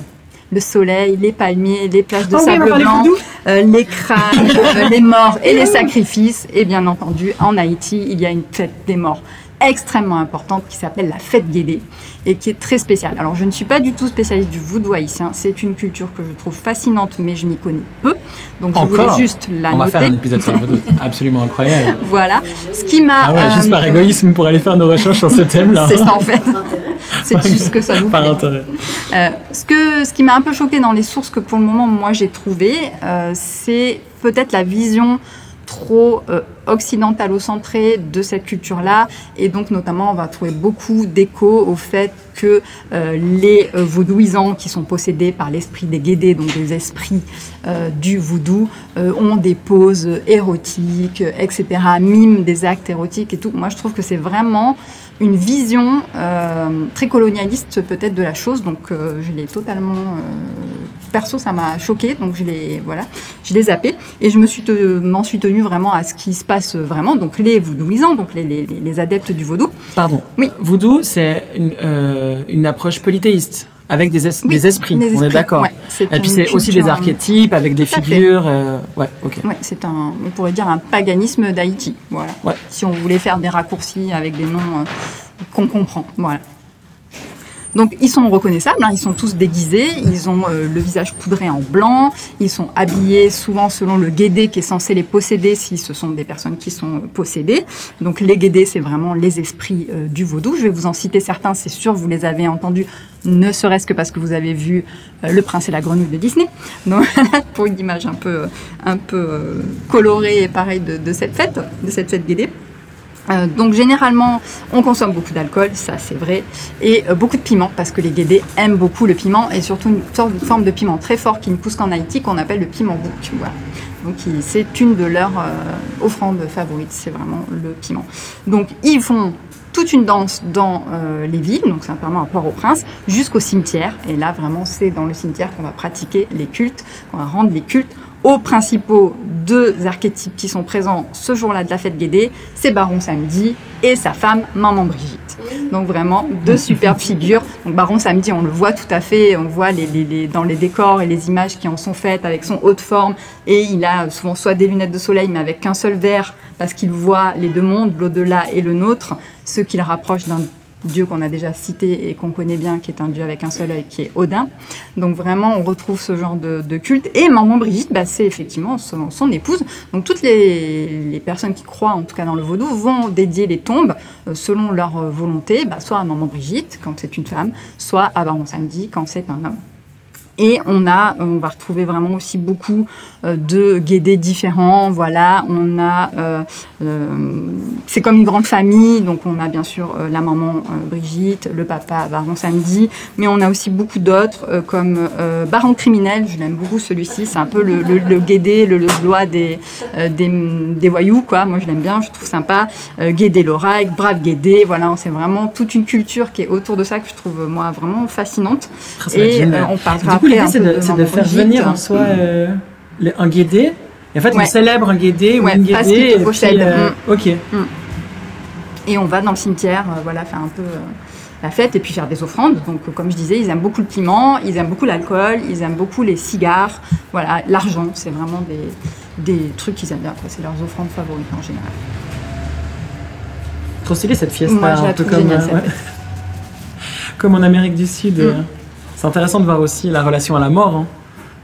le soleil, les palmiers, les plages de Oh sable blanc, euh, les crânes, euh, les morts et les sacrifices. Et bien entendu, en Haïti, il y a une fête des morts extrêmement importante qui s'appelle la fête Guédé et qui est très spéciale. Alors je ne suis pas du tout spécialiste du voodoo haïtien, c'est une culture que je trouve fascinante mais je m'y connais peu. Donc je Encore voulais juste la On va faire un épisode sur le vaudou. Absolument incroyable. Voilà. Ce qui m'a Ah ouais, euh, juste par égoïsme pour aller faire nos recherches sur ce thème-là. c'est ça en fait. C'est juste que ça nous Par intérêt. Euh, ce, que, ce qui m'a un peu choqué dans les sources que pour le moment moi j'ai trouvé, euh, c'est peut-être la vision trop euh, occidentalo-centré de cette culture-là. Et donc, notamment, on va trouver beaucoup d'écho au fait que euh, les euh, qui sont possédés par l'esprit des guédés, donc des esprits euh, du voodoo, euh, ont des poses érotiques, etc., miment des actes érotiques et tout. Moi, je trouve que c'est vraiment une vision très colonialiste peut-être de la chose, donc je l'ai totalement perso ça m'a choqué, donc je l'ai voilà, je l'ai zappé et je me suis te- m'en suis tenue vraiment à ce qui se passe vraiment, donc les voodooisants, donc les, les, les adeptes du vaudou. Pardon. Oui. Voodoo, c'est une, euh, une approche polythéiste, avec des, es- Oui, des esprits, on est d'accord. ouais, c'est Et puis c'est aussi des euh, archétypes, avec des figures. euh, ouais, ok. Ouais, c'est un, on pourrait dire un paganisme d'Haïti, voilà. Ouais. Si on voulait faire des raccourcis avec des noms euh, qu'on comprend, voilà. Donc ils sont reconnaissables, hein, ils sont tous déguisés, ils ont euh, le visage poudré en blanc, ils sont habillés souvent selon le guédé qui est censé les posséder si ce sont des personnes qui sont euh, possédées. Donc les guédés, c'est vraiment les esprits euh, du vaudou. Je vais vous en citer certains, c'est sûr, vous les avez entendus, ne serait-ce que parce que vous avez vu Le Prince et la Grenouille de Disney. Donc pour une image un peu, un peu colorée et pareil de, de cette fête, de cette fête guédée. Euh, donc généralement, on consomme beaucoup d'alcool, ça c'est vrai, et euh, beaucoup de piment parce que les Guédés aiment beaucoup le piment et surtout une sorte forme de piment très fort qui ne pousse qu'en Haïti qu'on appelle le piment bouc. Donc c'est une de leurs euh, offrandes favorites, c'est vraiment le piment. Donc ils font toute une danse dans les villes, donc simplement à Port-au-Prince, jusqu'au cimetière. Et là, vraiment, c'est dans le cimetière qu'on va pratiquer les cultes, qu'on va rendre les cultes aux principaux deux archétypes qui sont présents ce jour-là de la fête Guédé, c'est Baron Samedi et sa femme Maman Brigitte. Donc vraiment deux superbes figures. Donc Baron Samedi, on le voit tout à fait, on voit les, les- les- dans les décors et les images qui en sont faites avec son haut de forme et il a souvent soit des lunettes de soleil mais avec qu'un seul verre parce qu'il voit les deux mondes, l'au-delà et le nôtre, ce qui le rapproche d'un dieu qu'on a déjà cité et qu'on connaît bien, qui est un dieu avec un seul œil, qui est Odin. Donc vraiment, on retrouve ce genre de, culte. Et Maman Brigitte, bah, c'est effectivement son, épouse. Donc toutes les, les personnes qui croient, en tout cas dans le vaudou, vont dédier les tombes euh, selon leur euh, volonté, bah, soit à Maman Brigitte quand c'est une femme, soit à Baron Samedi quand c'est un homme. Et on a, on va retrouver vraiment aussi beaucoup euh, de guédés différents. Voilà, on a, euh, euh, c'est comme une grande famille. Donc on a bien sûr la maman Brigitte, le papa Baron Samedi, mais on a aussi beaucoup d'autres comme Baron criminel. Je l'aime beaucoup celui-ci. C'est un peu le, le, le guédé, le, le des, des des voyous quoi. Moi je l'aime bien, je trouve sympa. Guédé l'oreille, brave guédé. Voilà, c'est vraiment toute une culture qui est autour de ça que je trouve moi vraiment fascinante. Et euh, on parlera l'idée, c'est de, faire venir en soi euh, le- un guédé. Et en fait, on Ouais. célèbre un guédé ou Ouais, une guédé. et puis, euh, Ok. Et on va dans le cimetière, euh, voilà, faire un peu euh, la fête et puis faire des offrandes. Donc, euh, comme je disais, ils aiment beaucoup le piment, ils aiment beaucoup l'alcool, ils aiment beaucoup les cigares, voilà, l'argent. C'est vraiment des, des trucs qu'ils aiment bien. C'est leurs offrandes favorites en général. Trop stylé cette fiesta. Moi, je la un peu comme, géniale, euh, cette ouais. comme en Amérique du Sud. Mm. C'est intéressant de voir aussi la relation à la mort. hein.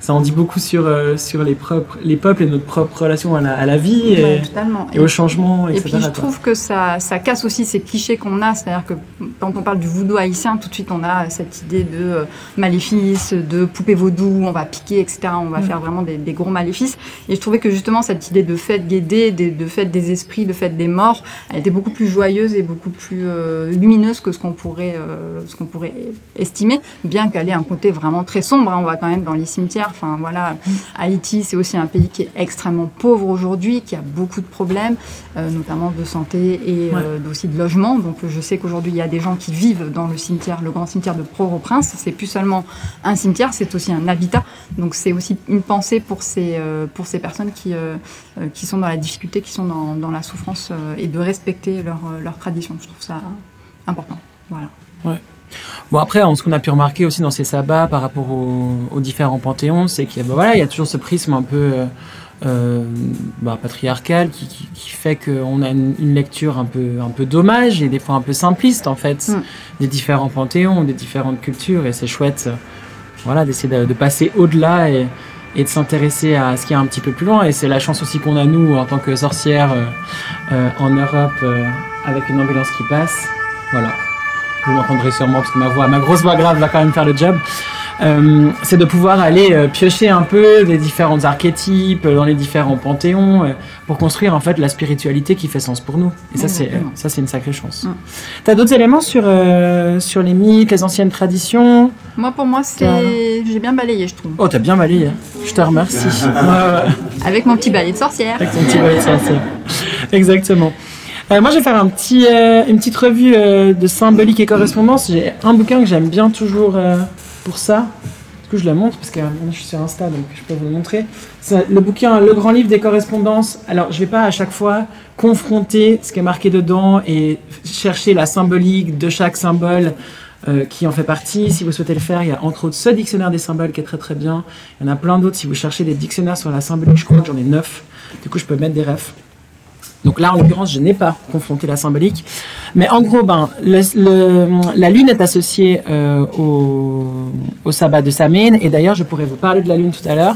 Ça en dit beaucoup sur, euh, sur les, propres, les peuples et notre propre relation à la, à la vie et, Ouais, totalement. et au changement, Et puis je trouve que ça, ça casse aussi ces clichés qu'on a, c'est-à-dire que quand on parle du voodoo haïtien, tout de suite on a cette idée de euh, maléfice, de poupée vaudou, on va piquer, etc. On va Mm. faire vraiment des, des gros maléfices. Et je trouvais que justement cette idée de fête guédée, de, de fête des esprits, de fête des morts, elle était beaucoup plus joyeuse et beaucoup plus euh, lumineuse que ce qu'on pourrait, ce qu'on pourrait estimer, bien qu'elle ait un côté vraiment très sombre. hein. On va quand même dans les cimetières, enfin voilà. Haïti, c'est aussi un pays qui est extrêmement pauvre aujourd'hui, qui a beaucoup de problèmes, euh, notamment de santé et euh, aussi de logement. Donc je sais qu'aujourd'hui, il y a des gens qui vivent dans le cimetière, le grand cimetière de Port-au-Prince. C'est plus seulement un cimetière, c'est aussi un habitat. Donc c'est aussi une pensée pour ces, euh, pour ces personnes qui, qui sont dans la difficulté, qui sont dans, dans la souffrance et de respecter leur, leur tradition. Je trouve ça important. Voilà. Bon après, ce qu'on a pu remarquer aussi dans ces sabbats par rapport aux, aux différents panthéons, c'est qu'il y a, bah, voilà, il y a toujours ce prisme un peu euh, euh, bah, patriarcal qui, qui, qui fait qu'on a une, une lecture un peu, un peu dommage et des fois un peu simpliste en fait Mm. des différents panthéons, des différentes cultures et c'est chouette, voilà, d'essayer de, de passer au-delà et, et de s'intéresser à ce qui est un petit peu plus loin et c'est la chance aussi qu'on a nous en tant que sorcières euh, euh, en Europe euh, avec une ambulance qui passe, voilà. Vous m'entendrez sûrement parce que ma voix, ma grosse voix grave va quand même faire le job. Euh, c'est de pouvoir aller euh, piocher un peu des différents archétypes dans les différents panthéons euh, pour construire en fait la spiritualité qui fait sens pour nous. Et ça, c'est ça, c'est une sacrée chance. Mm. T'as d'autres éléments sur euh, sur les mythes, les anciennes traditions? Moi, pour moi, c'est j'ai bien balayé, je trouve. Oh, t'as bien balayé. Je te remercie. Avec mon petit balai de sorcière. Avec ton petit balai de sorcière. Exactement. Euh, moi, je vais faire euh, une petite revue euh, de symbolique et correspondance. J'ai un bouquin que j'aime bien toujours euh, pour ça. Du coup, je le montre? Parce que je suis sur Insta, donc je peux vous le montrer. Le bouquin Le Grand Livre des correspondances. Alors, je vais pas à chaque fois confronter ce qui est marqué dedans et chercher la symbolique de chaque symbole qui en fait partie. Si vous souhaitez le faire, il y a entre autres ce dictionnaire des symboles qui est très très bien. Il y en a plein d'autres. Si vous cherchez des dictionnaires sur la symbolique, je crois que j'en ai neuf. Du coup, je peux mettre des refs. Donc là, en l'occurrence, je n'ai pas confronté la symbolique. Mais en gros, ben, la lune est associée euh, au, au sabbat de Samhain. Et d'ailleurs, je pourrais vous parler de la lune tout à l'heure.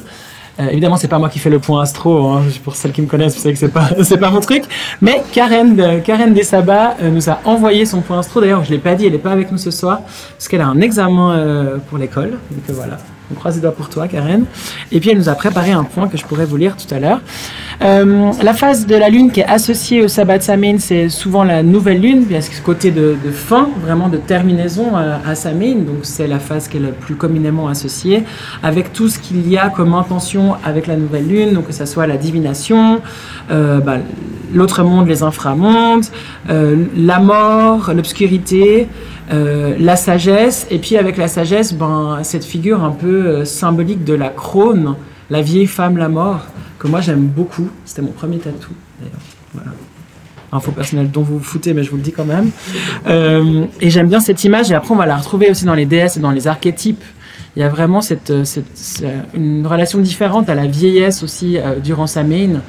Euh, évidemment, c'est pas moi qui fais le point astro. Hein. Pour celles qui me connaissent, vous savez que c'est pas c'est pas mon truc. Mais Karen, de- Karen des sabbats euh, nous a envoyé son point astro. D'ailleurs, je l'ai pas dit, elle est pas avec nous ce soir parce qu'elle a un examen euh, pour l'école. Donc euh, voilà. On croise les doigts pour toi, Karen. Et puis elle nous a préparé un point que je pourrais vous lire tout à l'heure. Euh, la phase de la lune qui est associée au sabbat de Samhain, c'est souvent la nouvelle lune, bien ce côté de, de fin, vraiment de terminaison euh, à Samhain. Donc c'est la phase qui est la plus communément associée, avec tout ce qu'il y a comme intention avec la nouvelle lune, donc que ce soit la divination, euh, bah, l'autre monde, les inframondes, la mort, l'obscurité, euh, la sagesse, et puis avec la sagesse, ben, cette figure un peu euh, symbolique de la crône, la vieille femme, la mort, que moi j'aime beaucoup. C'était mon premier tatou, d'ailleurs. Voilà. Info personnelle dont vous vous foutez, mais je vous le dis quand même. Euh, et j'aime bien cette image, et après on va la retrouver aussi dans les déesses et dans les archétypes. Il y a vraiment cette, euh, cette- une relation différente à la vieillesse aussi euh, durant Samhain,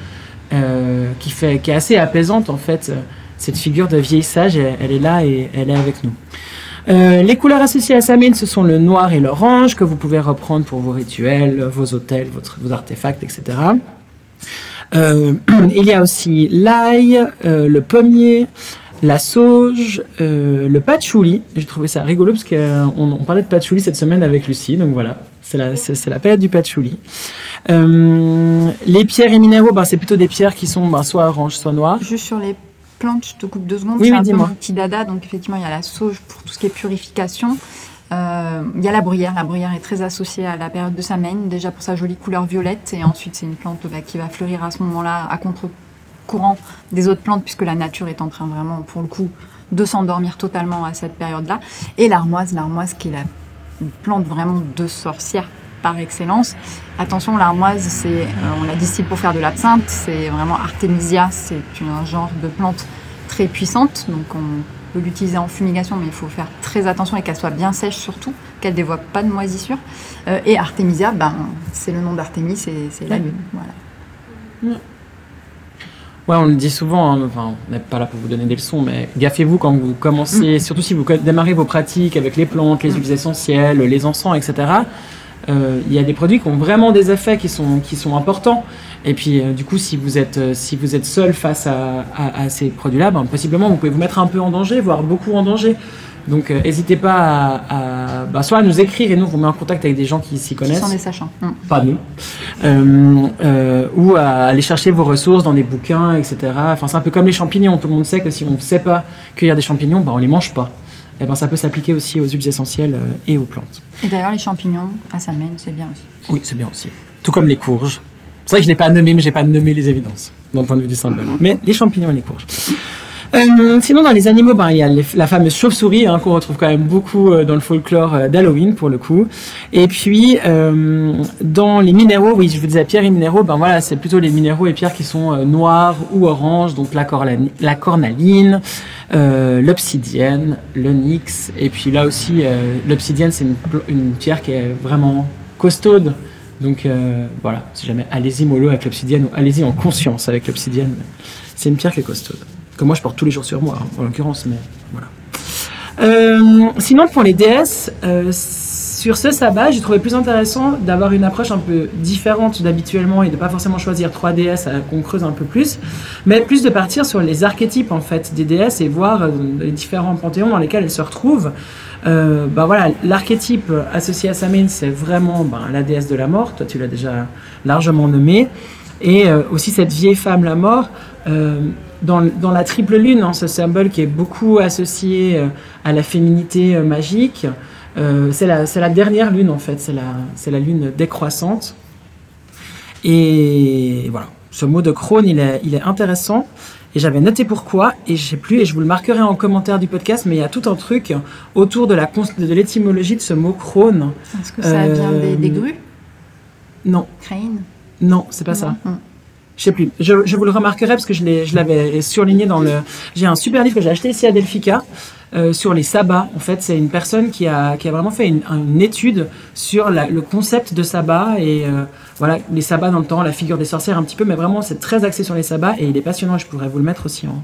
euh, qui, fait, qui est assez apaisante en fait. Cette figure de vieille sage, elle, est là et elle est avec nous. Euh, les couleurs associées à Samhain, ce sont le noir et l'orange que vous pouvez reprendre pour vos rituels, vos hôtels, vos artefacts, etc. Euh, il y a aussi l'ail, euh, le pommier, la sauge, le patchouli. J'ai trouvé ça rigolo parce qu'on on parlait de patchouli cette semaine avec Lucie, donc voilà, c'est la, c'est, période du patchouli. Les pierres et minéraux, ben, c'est plutôt des pierres qui sont ben, soit orange, soit noires. Juste sur les plantes, je te coupe deux secondes. Oui, c'est oui, un peu dis-moi. mon petit dada. Donc, effectivement, il y a la sauge pour tout ce qui est purification. Euh, il y a la bruyère. La bruyère est très associée à la période de Samhain, déjà pour sa jolie couleur violette. Et ensuite, c'est une plante bah, qui va fleurir à ce moment-là, à contre-courant des autres plantes, puisque la nature est en train vraiment, pour le coup, de s'endormir totalement à cette période-là. Et l'armoise, l'armoise qui est la une plante vraiment de sorcière par excellence. Attention, l'armoise, c'est, euh, on la distille pour faire de l'absinthe. C'est vraiment Artemisia, c'est un genre de plante très puissante. Donc, on peut l'utiliser en fumigation, mais il faut faire très attention et qu'elle soit bien sèche surtout, qu'elle ne dévoie pas de moisissure. Euh, et Artemisia, ben, c'est le nom d'Artémis, c'est, c'est la lune. Voilà. Ouais, on le dit souvent, hein, enfin, on n'est pas là pour vous donner des leçons, mais gaffez-vous quand vous commencez, surtout si vous démarrez vos pratiques avec les plantes, les huiles essentielles, les encens, etc. euh, Il y a des produits qui ont vraiment des effets qui sont, qui sont importants. Et puis, euh, du coup, si vous êtes, euh, si vous êtes seul face à, à- à ces produits-là, ben, possiblement, vous pouvez vous mettre un peu en danger, voire beaucoup en danger. Donc, euh, n'hésitez pas à, à- ben, soit à nous écrire et nous, on vous met en contact avec des gens qui s'y Qui connaissent sont des sachants. Mm. pas nous, Euh, euh, ou à aller chercher vos ressources dans des bouquins, etc. Enfin, c'est un peu comme les champignons. Tout le monde sait que si on ne sait pas cueillir des champignons, ben, on les mange pas. Et ben, ça peut s'appliquer aussi aux huiles essentielles euh, et aux plantes. Et d'ailleurs, les champignons, à Samhain, c'est bien aussi. Oui, c'est bien aussi. Tout comme les courges. C'est vrai que je n'ai pas nommé, mais j'ai pas nommé les évidences, d'un point de vue du symbole. Mais les champignons et les courges. Euh, sinon, dans les animaux, ben, il y a les- la fameuse chauve-souris hein, qu'on retrouve quand même beaucoup euh, dans le folklore euh, d'Halloween pour le coup. Et puis, dans les minéraux, oui, je vous disais pierres et minéraux, ben voilà, c'est plutôt les minéraux et pierres qui sont noirs ou oranges, donc la cornaline, euh, l'obsidienne, l'onyx, et puis là aussi, euh, l'obsidienne, c'est une, pierre qui est vraiment costaude. Donc euh, voilà, si jamais allez-y mollo avec l'obsidienne ou allez-y en conscience avec l'obsidienne, c'est une pierre qui est costaude. Que moi je porte tous les jours sur moi, hein, en l'occurrence, mais voilà. Euh, sinon pour les déesses, sur ce sabbat, j'ai trouvé plus intéressant d'avoir une approche un peu différente d'habituellement et de pas forcément choisir trois déesses à- qu'on creuse un peu plus, mais plus de partir sur les archétypes en fait des déesses et voir euh, les différents panthéons dans lesquels elles se retrouvent. Euh, bah voilà, l'archétype associé à Samhain, c'est vraiment ben, la déesse de la mort. Toi, tu l'as déjà largement nommée. Et euh, aussi cette vieille femme, la mort, euh, dans, la triple lune, hein, ce symbole qui est beaucoup associé euh, à la féminité euh, magique. Euh, c'est la, la dernière lune en fait, c'est la, la lune décroissante. Et voilà, ce mot de crône, il est, il est intéressant. Et j'avais noté pourquoi, et je sais plus, et je vous le marquerai en commentaire du podcast, mais il y a tout un truc autour de cons- de l'étymologie de ce mot crône. Est-ce que ça vient des, des grues? Non, Crane? Non, c'est pas ça. Non. Je sais plus. Je, je vous le remarquerai parce que je l'avais surligné dans le. J'ai un super livre que j'ai acheté ici à Delphica euh, sur les sabbats. En fait, c'est une personne qui a, qui a vraiment fait une, une étude sur la- le concept de sabbat et euh, voilà les sabbats dans le temps, la figure des sorcières un petit peu, mais vraiment c'est très axé sur les sabbats et il est passionnant. Je pourrais vous le mettre aussi en,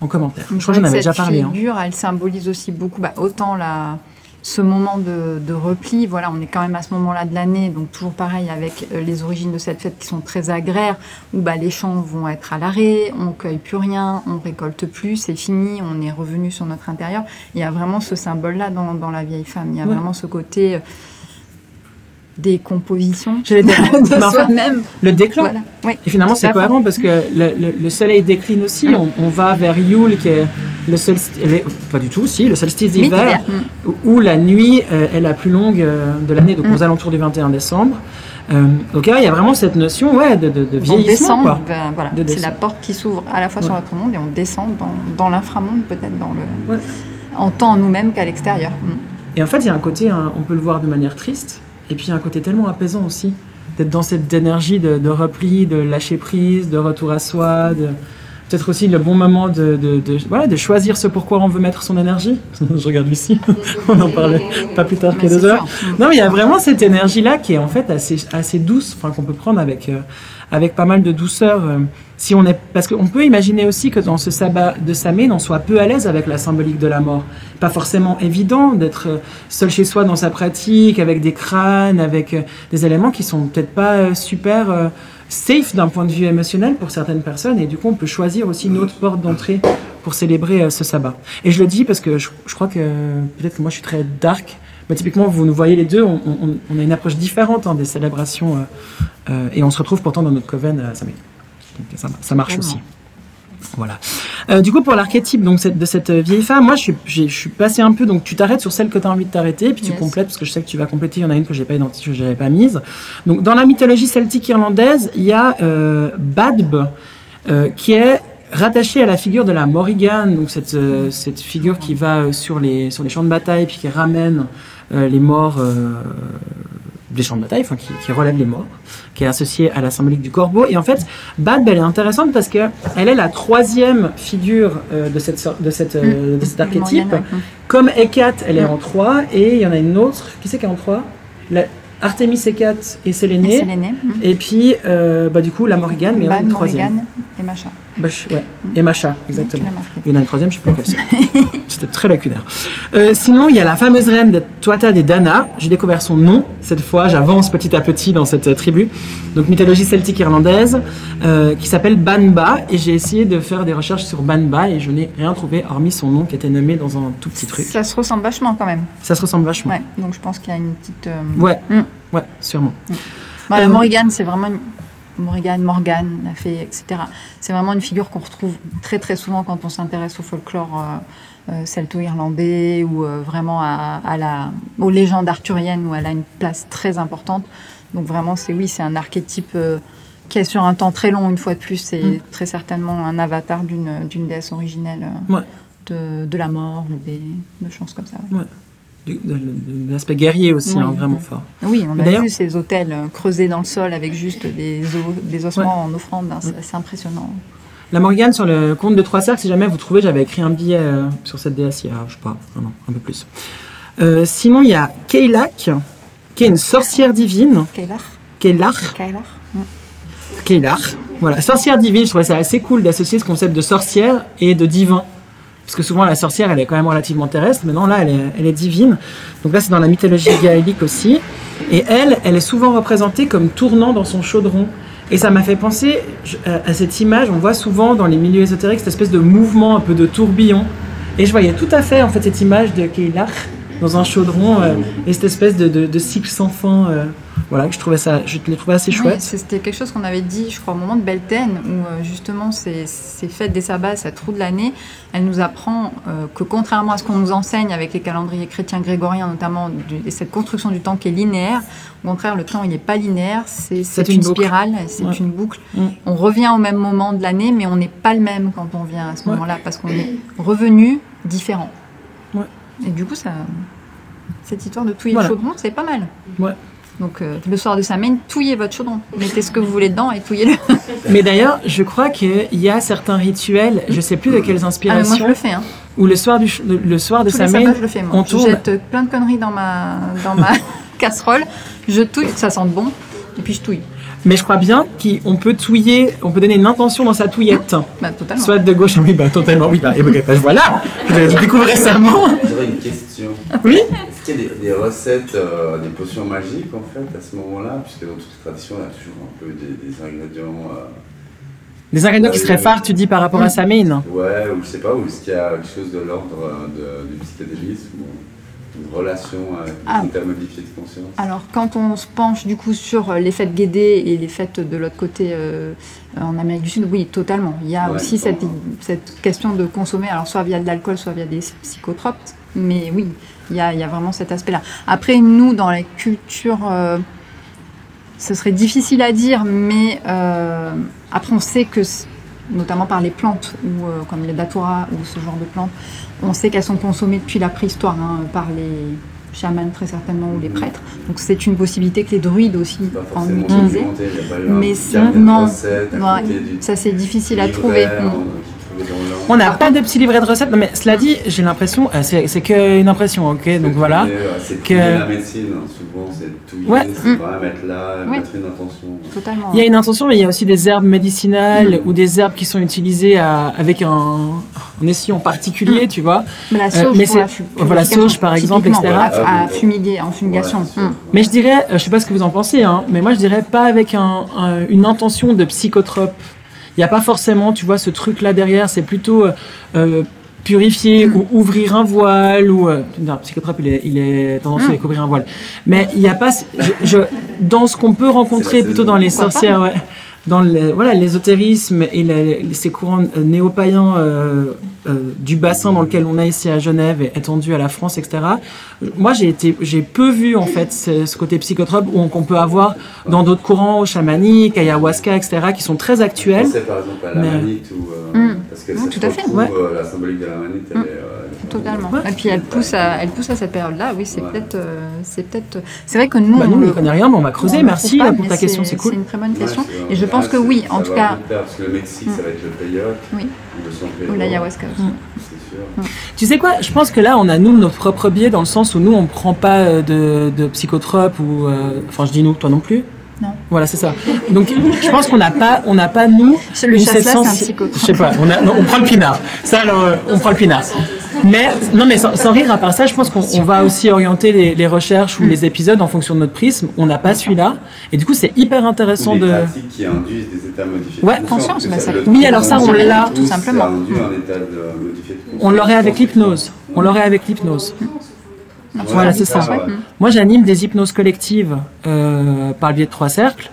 en commentaire. Je crois que j'en avais déjà cette parlé. hein. figure, elle symbolise aussi beaucoup, bah, autant la, ce moment de, de repli. Voilà, on est quand même à ce moment-là de l'année, donc toujours pareil avec euh, les origines de cette fête qui sont très agraires, où bah, les champs vont être à l'arrêt, on cueille plus rien, on récolte plus, c'est fini, on est revenu sur notre intérieur. Il y a vraiment ce symbole-là dans, dans la vieille femme. Il y a Ouais. vraiment ce côté euh, décomposition J'allais dire, de mais en fait, soi-même. Le déclin. Voilà. Oui. Et finalement, c'est cohérent parce que le, le- le soleil décline aussi. Mm. On, on va vers Yule, qui est le solstice. Pas du tout, si, le solstice d'hiver. mm. où- la nuit euh, est la plus longue euh, de l'année, donc Mm. aux alentours du 21 décembre. Euh, donc là, il y a vraiment cette notion ouais, de, de, vieillissement. ben, voilà, De c'est la porte qui s'ouvre à la fois sur notre monde et on descend dans, dans l'inframonde peut-être dans le, Ouais. en tant en nous-mêmes qu'à l'extérieur. Mm. Et en fait, il y a un côté, hein, on peut le voir de manière triste, et puis il y a un côté tellement apaisant aussi, d'être dans cette énergie de, de repli, de lâcher prise, de retour à soi, de peut-être aussi le bon moment de, de, de- voilà, de choisir ce pourquoi on veut mettre son énergie. Je regarde Lucie, on en parlait pas plus tard a c'est deux heures. Non, mais il y a vraiment cette énergie-là qui est en fait assez, assez douce, enfin, qu'on peut prendre avec, euh, avec pas mal de douceur. euh, si on est, parce qu'on peut imaginer aussi que dans ce sabbat de Samhain, on soit peu à l'aise avec la symbolique de la mort. Pas forcément évident d'être euh, seul chez soi dans sa pratique, avec des crânes, avec euh, des éléments qui sont peut-être pas super safe d'un point de vue émotionnel pour certaines personnes. Et du coup, on peut choisir aussi une autre porte d'entrée pour célébrer ce sabbat. Et je le dis parce que je, je crois que peut-être que moi je suis très dark. Mais typiquement, vous nous voyez les deux, on, on- on a une approche différente hein, des célébrations euh, euh, et on se retrouve pourtant dans notre coven à. Donc ça, ça marche aussi. Voilà. Euh, du coup, pour l'archétype donc cette- de cette vieille femme, moi, je suis, j'ai- je suis passé un peu. Donc, tu t'arrêtes sur celle que tu as envie de t'arrêter, puis tu Yes. complètes parce que je sais que tu vas compléter. Il y en a une que j'ai pas identifiée, que j'avais pas mise. Donc, dans la mythologie celtique irlandaise, il y a euh, Badb, euh, qui est rattaché à la figure de la Morrigan, donc cette, euh, cette figure qui va euh, sur les sur les champs de bataille, puis qui ramène euh, les morts. euh, des champs de bataille, enfin, qui, qui relève les morts, qui est associée à la symbolique du corbeau. Et en fait, Badb, elle est intéressante parce que elle est la troisième figure euh, de, cette, de, cette, euh, de cet archétype. Mm. Comme Hécate, elle est Mm. en 3, et il y en a une autre. Qui c'est qui est en 3 la, Artémis, Hécate et Et Sélénée. Sélénée, mm. Et puis, euh, bah, du coup, la Morgane, mais en troisième. Morrigan et Macha. Bah, je- ouais. Et Macha, exactement. Il y en a une troisième, je sais plus laquelle c'est. C'était très lacunaire. Euh, sinon, il y a la fameuse reine de Tuatha des Dana. J'ai découvert son nom cette fois. J'avance petit à petit dans cette euh, tribu. Donc, mythologie celtique irlandaise, euh, qui s'appelle Banba. Et j'ai essayé de faire des recherches sur Banba et je n'ai rien trouvé hormis son nom qui était nommé dans un tout petit truc. Ça se ressemble vachement quand même. Ça se ressemble vachement. Ouais. Donc je pense qu'il y a une petite. euh, Ouais, Mm. ouais, sûrement. Voilà, Euh, Morrigan, c'est vraiment une... Morrigan, Morgane, la fée, etc. C'est vraiment une figure qu'on retrouve très très souvent quand on s'intéresse au folklore euh, euh, celto-irlandais ou euh, vraiment à, à la, aux légendes arthuriennes où elle a une place très importante. Donc vraiment, c'est oui, c'est un archétype euh, qui est sur un temps très long, une fois de plus. C'est Mm. très certainement un avatar d'une déesse originelle Ouais. de, de la mort ou des, de choses comme ça. ouais. De- de- de L'aspect guerrier aussi, Oui. hein, vraiment fort. Oui, on a vu ces hôtels euh, creusés dans le sol avec juste des, os, des ossements en offrande. hein, c'est c'est impressionnant. La Morgane sur le compte de Trois Cercles, si jamais vous trouvez, j'avais écrit un billet euh, sur cette déesse il y a, je sais pas, un an, un peu plus. Euh, sinon, il y a Keilak, qui est une sorcière divine. Keilach, Kailar Mm. Keilach. Voilà, sorcière divine, je trouvais ça assez cool d'associer ce concept de sorcière et de divin. Parce que souvent la sorcière, elle est quand même relativement terrestre, mais non, là, elle est, divine. Donc là, c'est dans la mythologie gaélique aussi. Et elle, elle est souvent représentée comme tournant dans son chaudron. Et ça m'a fait penser à cette image, on voit souvent dans les milieux ésotériques cette espèce de mouvement, un peu de tourbillon. Et je voyais tout à fait en fait cette image de Keilach dans un chaudron euh, et cette espèce de cycle sans fin. euh, voilà, je trouvais ça, je l'ai trouvé assez Oui, chouette. c'était quelque chose qu'on avait dit, je crois, au moment de Beltane, où euh, justement ces, ces fêtes des sabbats, cette roue de l'année, elle nous apprend euh, que contrairement à ce qu'on nous enseigne avec les calendriers chrétiens grégoriens, notamment, du- et cette construction du temps qui est linéaire, au contraire, le temps, il n'est pas linéaire, c'est une spirale, c'est Ouais. une boucle. Mm. On revient au même moment de l'année, mais on n'est pas le même quand on vient à ce Ouais. moment-là, parce qu'on est revenu différent. Ouais. Et du coup, ça, cette histoire de touiller Voilà. le chaudron, c'est pas mal. Ouais. Donc euh, le soir de Samhain, touillez votre chaudron. Mettez ce que vous voulez dedans et touillez-le. Mais d'ailleurs, je crois qu'il y a certains rituels, je sais plus de quelles Ah, mais moi inspirations, je le fais. Hein. où le soir, du, ch- le, soir de Tous les Samhain, sabbats, je le fais. Moi. on Je tourne. jette euh, plein de conneries dans ma, dans ma casserole. Je touille, ça sent bon. Et puis je touille. Mais je crois bien qu'on peut touiller, on peut donner une intention dans sa touillette. Bah, totalement. Soit de gauche, oui, bah totalement, oui, bah, et bah, bah, voilà, je découvre récemment. J'aurais une question. Oui Est-ce qu'il y a des, des recettes, euh, des potions magiques en fait à ce moment-là? Puisque dans toutes les traditions, il y a toujours un peu des, des ingrédients. euh, Des ingrédients qui seraient phares, tu dis, par rapport à Samhain. ouais, ou je sais pas, ou est-ce qu'il y a quelque chose de l'ordre euh, de, du psychédélisme ou une relation Ah. des états modifiés de conscience Alors, quand on se penche du coup sur euh, les fêtes guédées et les fêtes de l'autre côté euh, en Amérique du Sud, oui, totalement. Il y a Ouais, aussi cette, question de consommer, alors soit via de l'alcool, soit via des psychotropes. Mais oui, il y a, il y a vraiment cet aspect-là. Après, nous, dans la culture, euh, ce serait difficile à dire, mais euh, après, on sait que, notamment par les plantes, ou euh, comme les datura ou ce genre de plantes, on sait qu'elles sont consommées depuis la préhistoire hein, par les chamans très certainement ou les prêtres. Donc c'est une possibilité que les druides aussi en utilisaient. Mais sinon, non. ça c'est difficile à trouver. Mm. On n'a pas de petit livret de recettes, non, mais cela dit, j'ai l'impression, euh, c'est c'est qu'une impression, ok, donc voilà. Euh, C'est Que- la médecine, hein, souvent c'est touiller, Ouais. c'est Mm. vraiment mettre là, Ouais. mettre une intention. Totalement. Il y a une intention, mais il y a aussi des herbes médicinales ou des herbes qui sont utilisées à- avec un, un essuie en particulier, tu vois. Mais la Euh, sauge, mais pour c'est- la fu- voilà, purification, sauge, par exemple, etc. À, à fumiguer, en fumigation. Ouais, Mm. Mais je dirais, je sais pas ce que vous en pensez, hein, mais moi je dirais pas avec un, un- une intention de psychotrope. Il n'y a pas forcément, tu vois, ce truc-là derrière, c'est plutôt euh, euh, purifier ou ouvrir un voile ou euh, non, psychotrope il est il est tendance à découvrir un voile. Mais il n'y a pas je, je- dans ce qu'on peut rencontrer plutôt dans les sorcières ouais, dans le, voilà l'ésotérisme et ces courants euh, néo-païens euh, euh, du bassin dans lequel on est ici à Genève et étendu à la France etc moi j'ai été j'ai peu vu en fait ce, ce côté psychotrope qu'on peut avoir dans d'autres courants chamaniques ayahuasca etc qui sont très Je actuels pensais par exemple à la Mais- manite ou euh, Mm. parce que Mm, ça tout à fait. Ouais. euh, la symbolique de la manite elle Mm. est euh, Totalement. Ouais. Et puis elle pousse à, elle pousse à cette période-là. Oui, c'est Ouais. peut-être, euh, c'est peut-être. C'est vrai que nous, bah, nous on ne connaît rien mais on va creuser on merci trouve pas, là, pour ta question c'est cool C'est une très bonne question. Et je pense que oui, en tout cas, parce que le Mexique ça va être le peyote Oui. Ou l'ayahuasca aussi. Mm. sûr. Tu sais quoi Je pense que là, on a nous notre propre biais dans le sens où nous, on prend pas euh, de, de psychotropes ou, euh, enfin, je dis nous, toi non plus. Non. Voilà, c'est ça. Donc, je pense qu'on n'a pas, on n'a pas nous. Le une chasse-là, cette c'est un psychotrope. Je sais pas. On, a- non, on prend le pinard. Ça, alors, euh, on prend le pinard. Mais non, mais sans, sans rire à part ça, je pense qu'on on va aussi orienter les, les recherches ou les épisodes en fonction de notre prisme. On n'a pas celui-là, et du coup, c'est hyper intéressant Ou des de. pratiques qui induisent des états modifiés Ouais, de conscience, ça- Oui, alors ça, on l'a, tout simplement. Ça induit un état de modifié de conscience. On l'aurait avec l'hypnose. On l'aurait avec l'hypnose. Voilà, c'est ça. ouais. Moi, j'anime des hypnoses collectives euh, par le biais de trois cercles.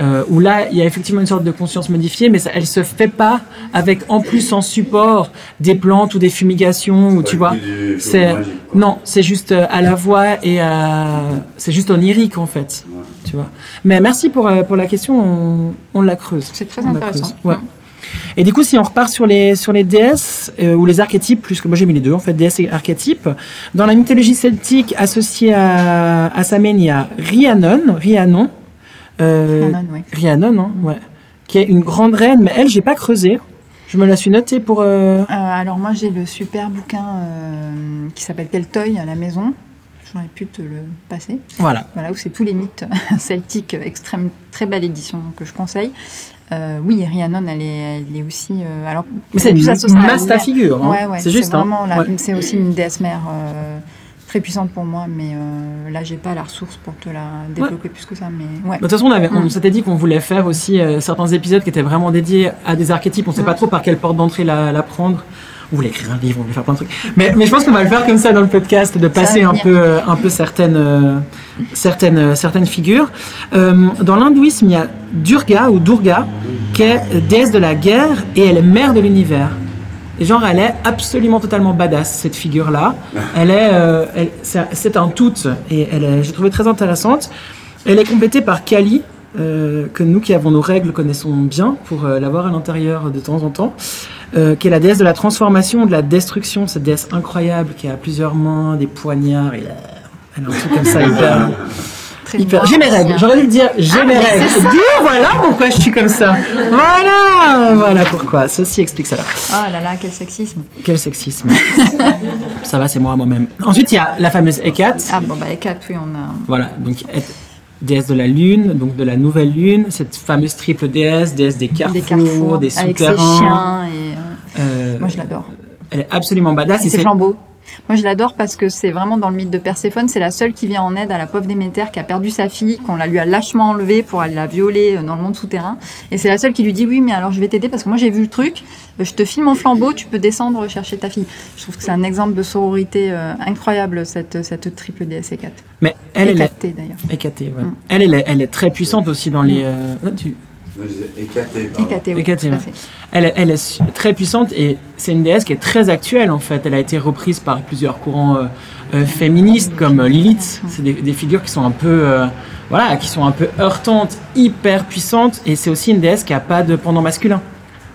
Euh, où là, il y a effectivement une sorte de conscience modifiée, mais ça, elle se fait pas avec en plus en support des plantes ou des fumigations, ou tu vois. C'est non, c'est juste euh, à la voix et à c'est juste onirique en fait, Ouais. tu vois. Mais merci pour euh, pour la question, on, on la creuse. C'est très On la intéressant. creuse. Ouais. Et du coup, si on repart sur les sur les déesses euh, ou les archétypes, plus que moi j'ai mis les deux en fait, déesses et archétypes. Dans la mythologie celtique associée à à Samhain, il y a Rhiannon, Rhiannon, Rhiannon, oui. Rhiannon, hein, ouais, qui est une grande reine, mais elle, j'ai pas creusé. Je me la suis notée pour. euh, Euh, alors moi j'ai le super bouquin euh, qui s'appelle Keltoy à la maison J'aurais pu te le passer. Voilà. Voilà, où c'est tous les mythes celtiques, extrême, très belle édition que je conseille. Euh, oui, Rhiannon, elle est, elle est aussi. euh, alors, Mais c'est une à masse lumière. figure. hein. Ouais, ouais, c'est juste. hein. Ouais. C'est aussi une déesse mère euh, très puissante pour moi, mais euh, là, j'ai pas la ressource pour te la développer plus que ça. Mais ouais. De toute façon, on, avait- on Mm. s'était dit qu'on voulait faire aussi euh, certains épisodes qui étaient vraiment dédiés à des archétypes. On sait Mm. pas trop par quelle porte d'entrée la, la prendre. On voulait écrire un livre, on voulait faire plein de trucs. Mais, mais je pense qu'on va le faire comme ça dans le podcast, de passer un peu, euh, un peu certaines, euh, certaines, certaines figures. Dans l'hindouisme, il y a Durga ou Durga, qui est déesse de la guerre et elle est mère de l'univers. Et genre, elle est absolument totalement badass, cette figure-là. Elle est, euh, elle- c'est un tout, et elle est, j'ai trouvé très intéressante. Elle est complétée par Kali, euh, que nous qui avons nos règles connaissons bien, pour euh, l'avoir à l'intérieur de temps en temps, euh, qui est la déesse de la transformation, de la destruction, cette déesse incroyable qui a plusieurs mains, des poignards, et là, elle a un truc comme ça hyper... Très hyper... noir J'ai mes règles, j'aurais dû le dire, j'ai Ah, mes règles. Dis, voilà pourquoi je suis comme ça. Voilà, voilà pourquoi. Ceci explique cela. Oh là là, quel sexisme. Quel sexisme. ça va, c'est moi moi-même. Ensuite, il y a la fameuse Hécate. Ah bon, bah quatre, oui, on a. Voilà, donc déesse de la lune, donc de la nouvelle lune, cette fameuse triple déesse, déesse des carrefours, des carrefours, des avec ses souterrains. chiens et. euh, Euh, moi, je l'adore. elle est absolument badass. et Et ses flambeaux. Moi, je l'adore parce que c'est vraiment dans le mythe de Perséphone, c'est la seule qui vient en aide à la pauvre Déméter qui a perdu sa fille, qu'on la lui a lâchement enlevée pour aller la violer euh, dans le monde souterrain. Et c'est la seule qui lui dit oui, mais alors je vais t'aider parce que moi j'ai vu le truc. Euh, Je te file mon flambeau, tu peux descendre chercher ta fille. Je trouve que c'est un exemple de sororité euh, incroyable cette cette triple déesse Hécate. Mais elle, elle est d'ailleurs. Ouais. Mm. Elle, elle est, elle est très puissante aussi dans les. euh, tu- Fait. Elle, est- elle est très puissante et c'est une déesse qui est très actuelle en fait. Elle a été reprise par plusieurs courants euh, euh, féministes comme euh, Lilith. C'est des, des figures qui sont un peu, euh, voilà, qui sont un peu heurtantes, hyper puissantes et c'est aussi une déesse qui a pas de pendant masculin.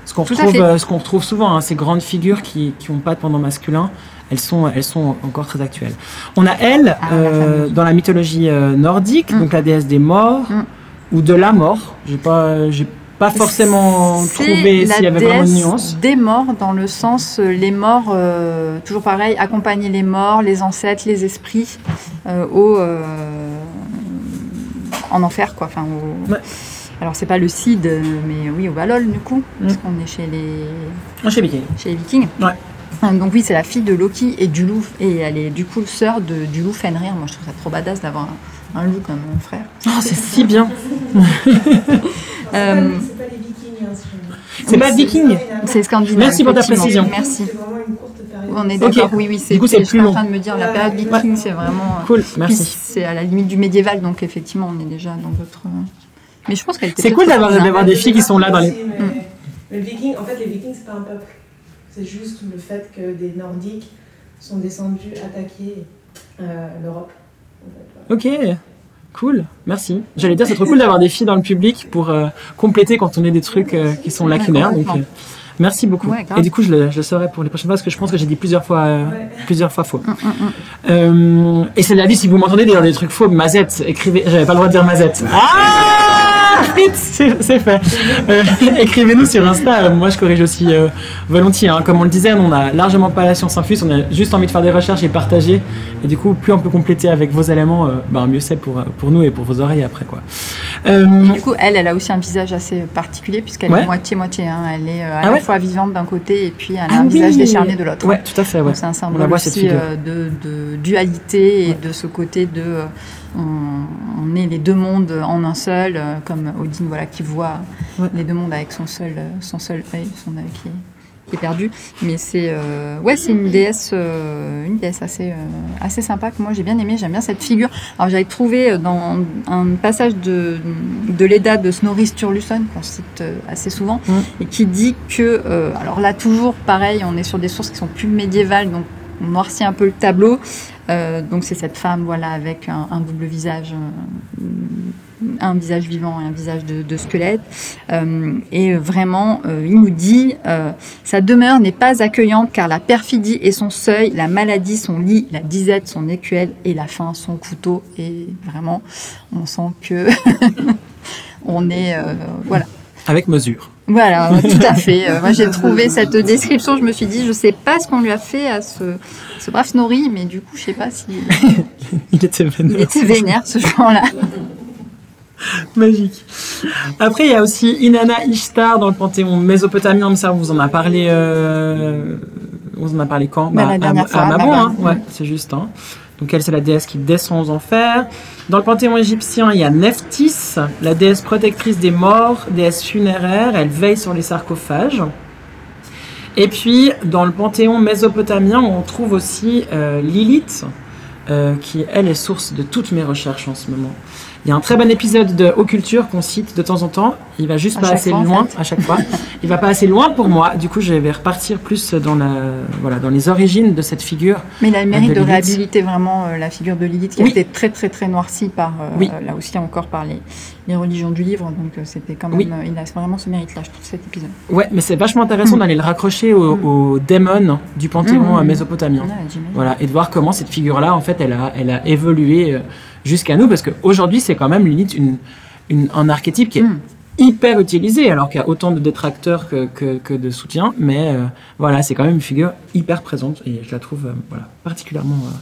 Ce qu'on retrouve, ce qu'on retrouve souvent, hein, ces grandes figures qui qui ont pas de pendant masculin. Elles sont, elles sont encore très actuelles. On a elle Ah, la euh, dans la mythologie euh, nordique, Mm. donc la déesse des morts Mm. Ou de la mort. J'ai pas, j'ai pas forcément trouvé s'il y avait vraiment une nuance. Des morts, dans le sens, euh, les morts, euh, toujours pareil, accompagner les morts, les ancêtres, les esprits euh, au, euh, en enfer, quoi. Enfin, au- Ouais. Alors, c'est pas le Cid, mais oui, au Valhall, du coup, Mm. parce qu'on est chez les, Moi, chez Viking. chez les Vikings. Ouais. Donc oui, c'est la fille de Loki et du loup, et elle est du coup sœur de, du loup Fenrir. Moi, je trouve ça trop badass d'avoir un, loup comme mon frère. Oh, c'est si bien. Euh, C'est pas les vikings, si C'est pas Viking. c'est scandinave. Merci pour ta précision. Merci. C'est vraiment une courte période. On est d'accord, oui, oui, c'est Du coup, c'est je suis plus en long. train de me dire, la période viking, c'est vraiment. euh, Cool, merci. C'est à la limite du médiéval, donc effectivement, on est déjà dans votre. euh, Mais je pense qu'elle était. C'est cool d'avoir des filles qui sont là dans les. Mais- mais le viking, en fait, les vikings, c'est pas un peuple. C'est juste le fait que des nordiques sont descendus attaquer euh, l'Europe. Ok, cool, merci. J'allais dire, c'est trop cool d'avoir des filles dans le public pour euh, compléter quand on est des trucs euh, qui sont lacunaires. Donc, euh, merci beaucoup. Ouais. Et du coup, je le, je le saurai pour les prochaines fois parce que je pense que j'ai dit plusieurs fois, Ouais. plusieurs fois faux. Hum, hum. Euh, et c'est la vie, si vous m'entendez dire des trucs faux, Mazette, écrivez, j'avais pas le droit de dire Mazette. Ah, c'est fait. Euh, Écrivez-nous sur Insta, moi je corrige aussi euh, volontiers. hein. Comme on le disait, on a largement pas la science infuse, on a juste envie de faire des recherches et partager. Et du coup, plus on peut compléter avec vos éléments, euh, ben, mieux c'est pour, pour nous et pour vos oreilles après. Quoi. Du coup, elle, elle a aussi un visage assez particulier, puisqu'elle Ouais. est moitié-moitié. hein. Elle est à Ah la ouais fois vivante d'un côté et puis elle a ah un oui. visage décharné de l'autre. Ouais, tout à fait. Ouais. C'est un symbole aussi de, de dualité et de ce côté de on, on est les deux mondes en un seul, euh, comme Odin voilà qui voit Ouais. les deux mondes avec son seul euh, son seul œil, son œil qui est, qui est perdu. Mais c'est euh, ouais c'est une déesse euh, une déesse assez euh, assez sympa que moi j'ai bien aimé. J'aime bien cette figure. Alors j'avais trouvé dans un passage de de l'Eda de Snorri Sturluson qu'on cite assez souvent Mm. et qui dit que alors là toujours pareil on est sur des sources qui sont plus médiévales donc on noircit un peu le tableau. Euh, donc c'est cette femme voilà avec un, double visage euh, un visage vivant et un visage de, squelette. Euh, et vraiment il nous dit sa demeure n'est pas accueillante car la perfidie est son seuil la maladie son lit la disette son écuelle et la faim son couteau. Et vraiment on sent que on est voilà. Avec mesure. Voilà, tout à fait. Euh, moi, j'ai trouvé cette description, je me suis dit, je sais pas ce qu'on lui a fait à ce, ce brave Snorri, mais du coup, je sais pas si Il était vénère. il était vénère ce jour-là. Magique. Après, il y a aussi Inanna Ishtar dans le panthéon mésopotamien, mais ça, on vous en a parlé. euh, On vous en a parlé quand? Bah, la dernière à, fois, à à Mabon, Mabon. hein. Ouais, c'est juste. hein. Donc, elle, c'est la déesse qui descend aux enfers. Dans le panthéon égyptien, il y a Nephthys, la déesse protectrice des morts, déesse funéraire. Elle veille sur les sarcophages. Et puis, dans le panthéon mésopotamien, on trouve aussi euh, Lilith, euh, qui, elle, est source de toutes mes recherches en ce moment. Il y a un très bon épisode de Haut Culture qu'on cite de temps en temps. Il va juste À pas assez fois, en loin fait. à chaque fois. Il va pas assez loin pour moi. Du coup, je vais repartir plus dans la, voilà, dans les origines de cette figure. Mais il a le mérite de de, réhabiliter vraiment euh, la figure de Lilith qui Oui. a été très très très noircie par euh, Oui. là aussi encore par les, les religions du livre. Donc euh, c'était quand même Oui. euh, il a vraiment ce mérite-là, je trouve cet épisode. Ouais, mais c'est vachement intéressant Mm. d'aller le raccrocher au, Mm. au démon du panthéon Mm, euh, mésopotamien. J'imagine. Voilà, et de voir comment cette figure-là, en fait, elle a, elle a évolué euh, jusqu'à nous, parce qu'aujourd'hui, c'est quand même limite une, une, un archétype qui est Mm. hyper utilisé, alors qu'il y a autant de détracteurs que, que, que de soutiens, mais euh, voilà, c'est quand même une figure hyper présente, et je la trouve euh, voilà, particulièrement, euh,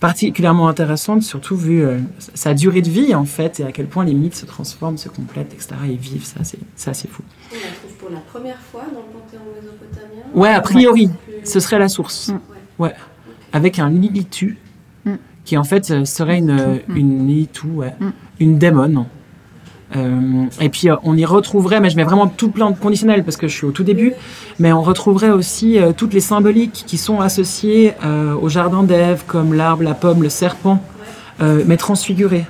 particulièrement intéressante, surtout vu euh, sa durée de vie, en fait, et à quel point les mythes se transforment, se complètent, etc., et vivent, ça, c'est c'est assez fou. On la trouve pour la première fois dans le panthéon mésopotamien. Ouais, a priori, Plus- ce serait la source. Mm. Ouais. Avec un Lilitu. Qui en fait euh, serait une, Mm. une ouais. Mm. une démon. Euh, et puis euh, on y retrouverait, mais je mets vraiment tout plein de conditionnels parce que je suis au tout début, mais on retrouverait aussi euh, toutes les symboliques qui sont associées euh, au jardin d'Ève, comme l'arbre, la pomme, le serpent, euh, mais transfigurés.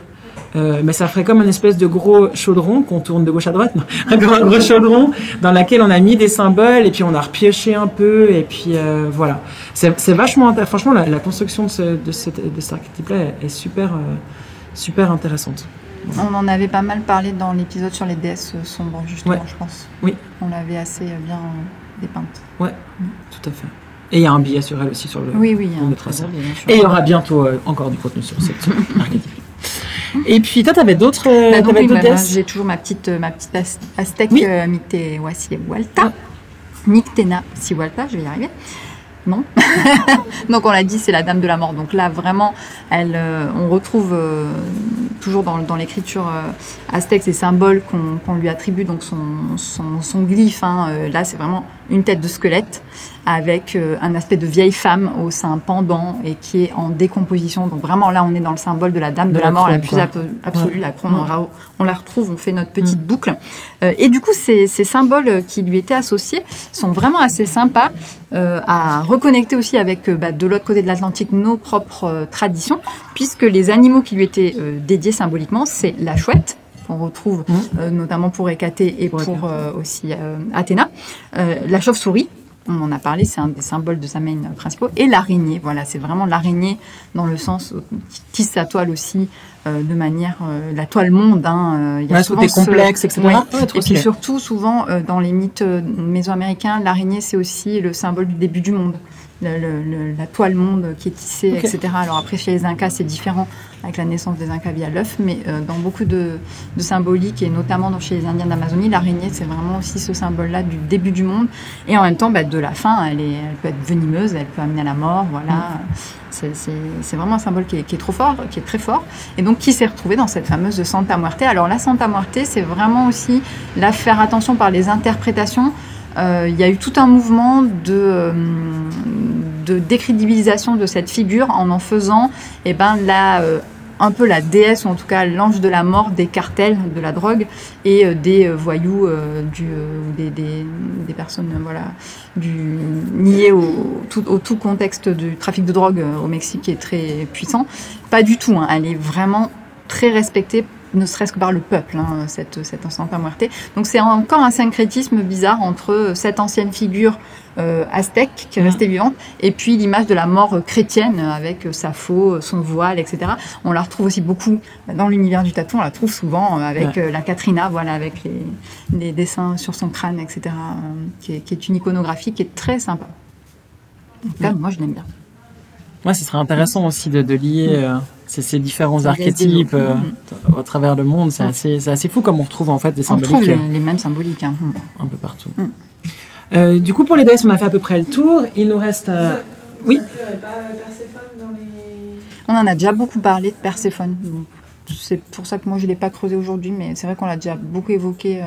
Euh, mais ça ferait comme une espèce de gros chaudron qu'on tourne de gauche à droite, non un gros, gros chaudron dans lequel on a mis des symboles et puis on a repioché un peu et puis euh, voilà. C'est vachement intéressant. Franchement, la, la construction de, ce, de, cette, de cet archétype-là est, est super, euh, super intéressante. On en avait pas mal parlé dans l'épisode sur les déesses sombres justement, Ouais. je pense. Oui. On l'avait assez bien dépeinte. Tout à fait. Et il y a un billet sur elle aussi sur le. Oui oui. bien, bien sûr. Et il y aura bientôt euh, encore du contenu sur cette archétype. Et puis toi, t'avais d'autres, euh, Bah, oui, d'autres bah, j'ai toujours ma petite, euh, ma petite as- aztèque Oui. euh. Nictena Sihualta, je vais y arriver. Non. donc on l'a dit, c'est la dame de la mort. Donc là, vraiment, elle, euh, on retrouve euh, toujours dans, dans l'écriture aztèque ces symboles qu'on lui attribue, donc son, son, son glyphe. hein, là, c'est vraiment une tête de squelette avec euh, un aspect de vieille femme au sein pendant et qui est en décomposition. Donc vraiment là, on est dans le symbole de la dame de, De la, la mort la plus absolue. La crone, on, la retrouve, on fait notre petite Mm. boucle. Euh, et du coup, ces, ces symboles qui lui étaient associés sont vraiment assez sympas euh, à reconnecter aussi avec euh, bah, de l'autre côté de l'Atlantique nos propres euh, traditions, puisque les animaux qui lui étaient euh, dédiés symboliquement, c'est la chouette qu'on retrouve Mhm. euh, notamment pour Hécaté et Pour euh, aussi euh, Athéna, la chauve-souris. On en a parlé, c'est un des symboles de sa main principaux. Et l'araignée, voilà, c'est vraiment l'araignée dans le sens où qui tisse sa toile aussi euh, de manière euh, la toile monde. Hein, euh, il y a Ouais, souvent ce- complexe, etc. Ouais. Ouais, trop et puis surtout, souvent, dans les mythes mésoaméricains, l'araignée, c'est aussi le symbole du début du monde. Le- le- le- la toile monde qui est tissée, etc. Alors après, chez les Incas, c'est différent avec la naissance des Incas via l'œuf, mais euh, dans beaucoup de, de symboliques, et notamment dans- chez les Indiens d'Amazonie, l'araignée, c'est vraiment aussi ce symbole-là du début du monde, et en même temps bah, de la fin. Elle, est, elle peut être venimeuse, elle peut amener à la mort, voilà. C'est- C'est vraiment un symbole qui est, qui est trop fort, qui est très fort, et donc qui s'est retrouvé dans cette fameuse Santa Muerte? Alors la Santa Muerte, c'est vraiment aussi là faire attention par les interprétations. Euh, Il y a eu tout un mouvement de, euh, de décrédibilisation de cette figure en en faisant eh ben, la, euh, un peu la déesse, ou en tout cas l'ange de la mort des cartels de la drogue et des voyous, ou des, personnes voilà, liées au tout, contexte du trafic de drogue au Mexique qui est très puissant. Pas du tout, hein, elle est vraiment très respectée ne serait-ce que par le peuple, hein, cette, cette Santa Muerte. Donc c'est encore un syncrétisme bizarre entre cette ancienne figure euh, aztèque qui est restée vivante et puis l'image de la mort chrétienne avec sa faux, son voile, etc. On la retrouve aussi beaucoup dans l'univers du tatou, on la trouve souvent avec euh, la Katrina, voilà, avec les, les dessins sur son crâne, etc. euh, qui, est, qui est une iconographie qui est très sympa. En tout cas, moi je l'aime bien. Ouais, ce serait intéressant aussi de, de lier euh, ces différents archétypes euh, à travers le monde. C'est Mm. assez, c'est assez fou comme on retrouve en fait des On symboliques les, les mêmes symboliques. hein. Mhm. un peu partout. Mm. Euh, du coup, pour les déesses, on a fait à peu près le tour. Il nous reste. euh, oui. On en a déjà beaucoup parlé de Perséphone. C'est pour ça que moi je l'ai pas creusé aujourd'hui, mais c'est vrai qu'on l'a déjà beaucoup évoqué euh,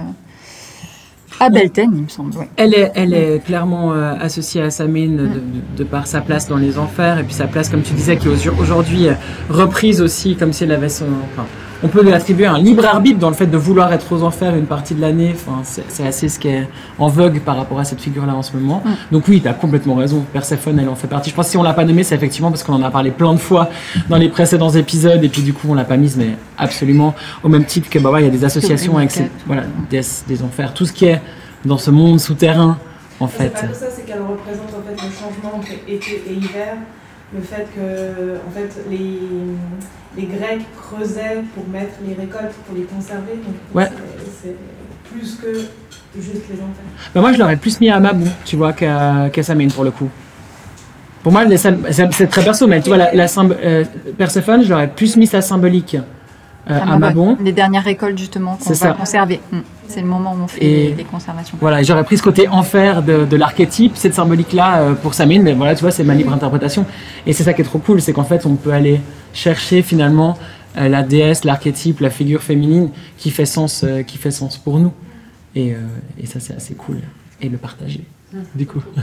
à Belten, il me semble. Elle est, elle est clairement euh, associée à Samhain de, de- de par sa place dans les enfers et puis sa place, comme tu disais, qui est au- aujourd'hui euh, reprise aussi comme si elle avait son. Enfin, on peut lui attribuer un libre arbitre dans le fait de vouloir être aux enfers une partie de l'année. Enfin, c'est c'est assez ce qui est en vogue par rapport à cette figure-là en ce moment. Donc oui, tu as complètement raison. Perséphone, elle en fait partie. Je pense que si on l'a pas nommée, c'est effectivement parce qu'on en a parlé plein de fois dans les précédents épisodes et puis du coup on l'a pas mise, mais absolument au même titre que bah ouais, il y a des associations avec ces, voilà, des, des enfers, tout ce qui est dans ce monde souterrain en C'est fait. pas que ça, c'est qu'elle représente en fait le changement entre été et hiver. Le fait que en fait, les, les Grecs creusaient pour mettre les récoltes, pour les conserver. Donc Ouais. c'est- plus que juste les enfers. Bah, moi, je l'aurais plus mis à Mabou, tu vois, qu'à qu'à Samhain pour le coup. Pour moi, c'est très perso, mais tu vois, la, la euh, Perséphone, je l'aurais plus mis sa symbolique à Ah, Mabon. Les dernières récoltes justement qu'on C'est va ça. conserver. Mm. C'est le moment où on fait Et- les, les conservations. Voilà, et j'aurais pris ce côté enfer de, de l'archétype, cette symbolique-là euh, pour Samhain, mais voilà, tu vois, c'est ma libre interprétation. Et c'est ça qui est trop cool, c'est qu'en fait, on peut aller chercher finalement euh, la déesse, l'archétype, la figure féminine qui fait sens, euh, qui fait sens pour nous. Et, euh, et ça, c'est assez cool. Et le partager, du coup.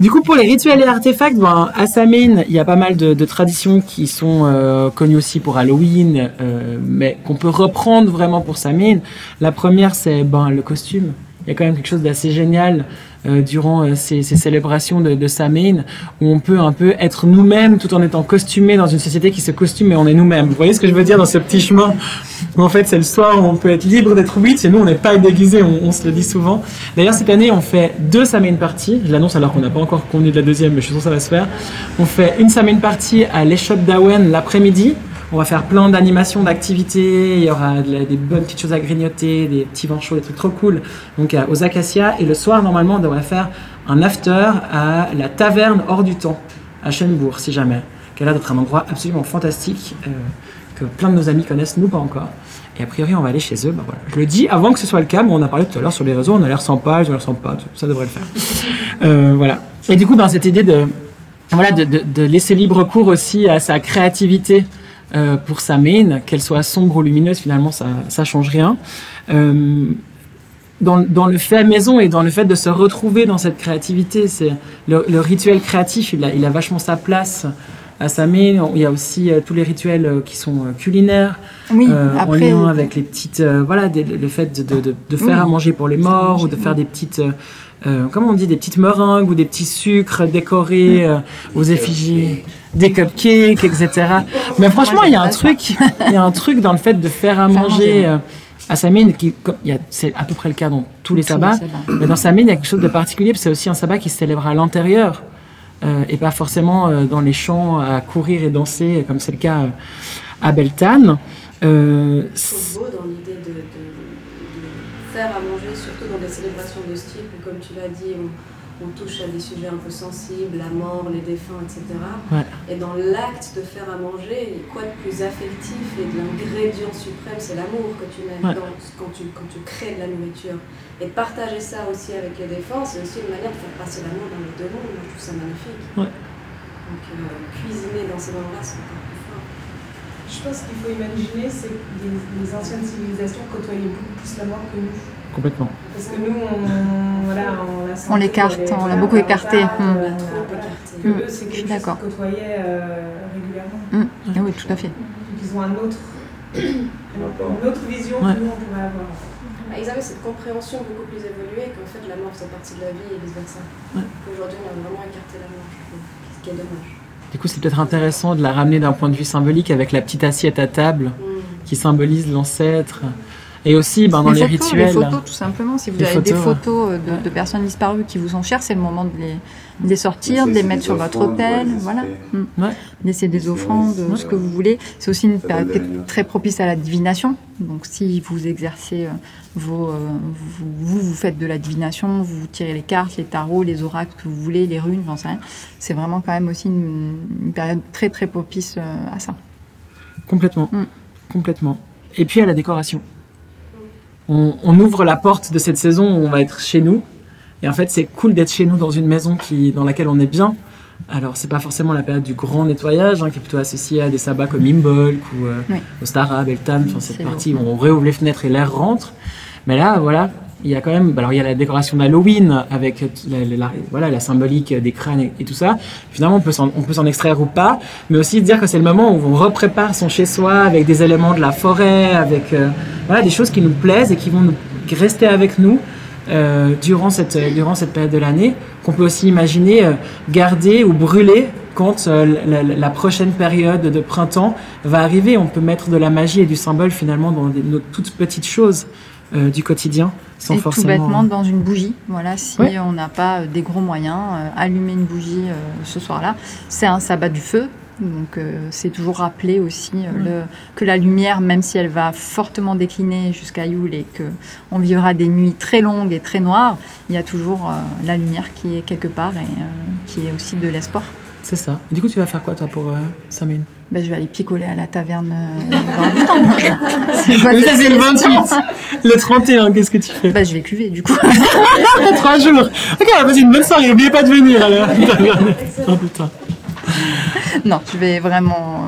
Du coup, pour les rituels et artefacts, ben, à Samhain, il y a pas mal de, de traditions qui sont euh, connues aussi pour Halloween, euh, mais qu'on peut reprendre vraiment pour Samhain. La première, c'est ben, le costume. Il y a quand même quelque chose d'assez génial euh, durant euh, ces, ces célébrations de, de Samhain, où on peut un peu être nous-mêmes tout en étant costumé dans une société qui se costume, mais on est nous-mêmes. Vous voyez ce que je veux dire dans ce petit chemin en fait c'est le soir où on peut être libre d'être oui, et nous on n'est pas déguisé, on, on se le dit souvent. D'ailleurs cette année on fait deux Samhain parties, je l'annonce alors qu'on n'a pas encore convenu de la deuxième, mais je suis sûr que ça va se faire. On fait une Samhain partie à l'échoppe d'Awen l'après-midi, on va faire plein d'animations, d'activités, il y aura de des bonnes petites choses à grignoter, des petits vins chauds, des trucs trop cool. Donc aux Acacias, et le soir normalement on devrait faire un after à la taverne hors du temps, à Schönbourg si jamais, qui a l'air d'être un endroit absolument fantastique. euh, que plein de nos amis connaissent, nous pas encore. Et a priori, on va aller chez eux. Bah voilà. Je le dis avant que ce soit le cas, mais on a parlé tout à l'heure sur les réseaux, on a l'air sympa, ils ont l'air sympa, ça devrait le faire. Euh, voilà. Et du coup, ben, cette idée de, voilà, de, de, de laisser libre cours aussi à sa créativité euh, pour sa main, qu'elle soit sombre ou lumineuse, finalement, ça, ça change rien. Euh, dans, dans le fait maison et dans le fait de se retrouver dans cette créativité, c'est le, le rituel créatif, il a, il a vachement sa place à sa main. Il y a aussi euh, tous les rituels euh, qui sont euh, culinaires, Oui, euh, en après, lien avec les petites, euh, voilà, des- le fait de, de, de- de faire Oui. à manger pour les morts ou de faire des petites, euh, comment on dit, des petites meringues ou des petits sucres décorés euh, aux effigies, des cupcakes, etc. Mais franchement, il y a un truc, il y a un truc dans le fait de faire à Faire manger. manger. euh, à Samhain, qui, comme- il y a- c'est à peu près le cas dans tous les sabbats, mais dans Samhain, il y a quelque chose de particulier, parce que c'est aussi un sabbat qui se célèbre à l'intérieur, euh, et pas forcément euh, dans les champs à courir et danser, comme c'est le cas euh, à Beltane. Euh, C'est beau dans l'idée de, de- de faire à manger, surtout dans des célébrations de ce type où, comme tu l'as dit, on, on touche à des sujets un peu sensibles, la mort, les défunts, etc. Ouais. Et dans l'acte de faire à manger, quoi de plus affectif et de l'ingrédient suprême, c'est l'amour que tu mets Ouais. dans, quand, tu, quand tu crées de la nourriture. Et partager ça aussi avec les défunts, c'est aussi une manière de faire passer l'amour dans les deux mondes. Moi, je trouve ça magnifique. Ouais. Donc, euh, cuisiner dans ces moments-là, c'est encore plus fort. Je pense qu'il faut imaginer, c'est que les, les anciennes civilisations côtoyaient beaucoup plus la mort que nous. Complètement. Parce que nous, on, voilà, on l'a On l'écarte, on l'a voilà, beaucoup on écarté. on pas- écarté. que Hmm, eux, c'est quelque chose d'accord. qu'ils côtoyaient euh, régulièrement. Mm. Ah oui, tout à fait. Donc ils ont un autre, une autre vision Ouais. que nous, on pourrait avoir. Ah, Ils avaient cette compréhension beaucoup plus évoluée qu'en fait la mort faisait partie de la vie et vice versa. Ouais. Aujourd'hui, on a vraiment écarté la mort, ce qui est dommage. Du coup, c'est peut-être intéressant de la ramener d'un point de vue symbolique avec la petite assiette à table Mm. qui symbolise l'ancêtre, Et aussi, ben, dans les, les photos, rituels. Les photos, tout simplement. Si vous Les avez des photos, de, de personnes disparues qui vous sont chères, c'est le moment de les, de les sortir, de les mettre sur votre hôtel. ouais, voilà. Mm. Ouais. Laisser des offrandes, Ouais. ce que vous voulez. C'est aussi une période très propice à la divination. Donc, si vous exercez euh, vos, euh, vous, vous, vous faites de la divination, vous tirez les cartes, les tarots, les oracles que vous voulez, les runes, j'en sais rien. C'est vraiment quand même aussi une, une période très très propice euh, à ça. Complètement. Mm. Complètement. Et puis à la décoration. On, on ouvre la porte de cette saison où on va être chez nous. Et en fait, c'est cool d'être chez nous dans une maison qui, dans laquelle on est bien. Alors, c'est pas forcément la période du grand nettoyage, hein, qui est plutôt associée à des sabbats comme Imbolc ou euh, Oui. Ostara, Beltane, enfin, cette partie où on réouvre les fenêtres et l'air rentre. Mais là, voilà, il y a quand même, alors il y a la décoration d'Halloween avec la, voilà, la symbolique des crânes et, tout ça. Finalement, on peut s'en, extraire ou pas, mais aussi dire que c'est le moment où on reprépare son chez-soi avec des éléments de la forêt, avec euh, voilà, des choses qui nous plaisent et qui vont rester avec nous euh, durant, cette, durant cette période de l'année, qu'on peut aussi imaginer euh, garder ou brûler quand la, prochaine période de printemps va arriver. On peut mettre de la magie et du symbole finalement dans des- nos toutes petites choses du quotidien, sans forcément... tout bêtement dans une bougie. Voilà, si Ouais. on n'a pas euh, des gros moyens, euh, allumer une bougie euh, ce soir-là, c'est un sabbat du feu. Donc euh, c'est toujours rappeler aussi euh, le, que la lumière, même si elle va fortement décliner jusqu'à Yule et que on vivra des nuits très longues et très noires, il y a toujours euh, la lumière qui est quelque part et qui est aussi de l'espoir. C'est ça. Et du coup, tu vas faire quoi toi pour Samhain Ben, je vais aller picoler à la taverne euh, dans le temps. C'est quoi Mais ça, cette c'est le question 28 Le 31, qu'est-ce que tu fais? Ben, je vais cuver du coup. Trois jours Ok, on va passer une bonne soirée, n'oubliez pas de venir alors Oh putain Non, je vais vraiment.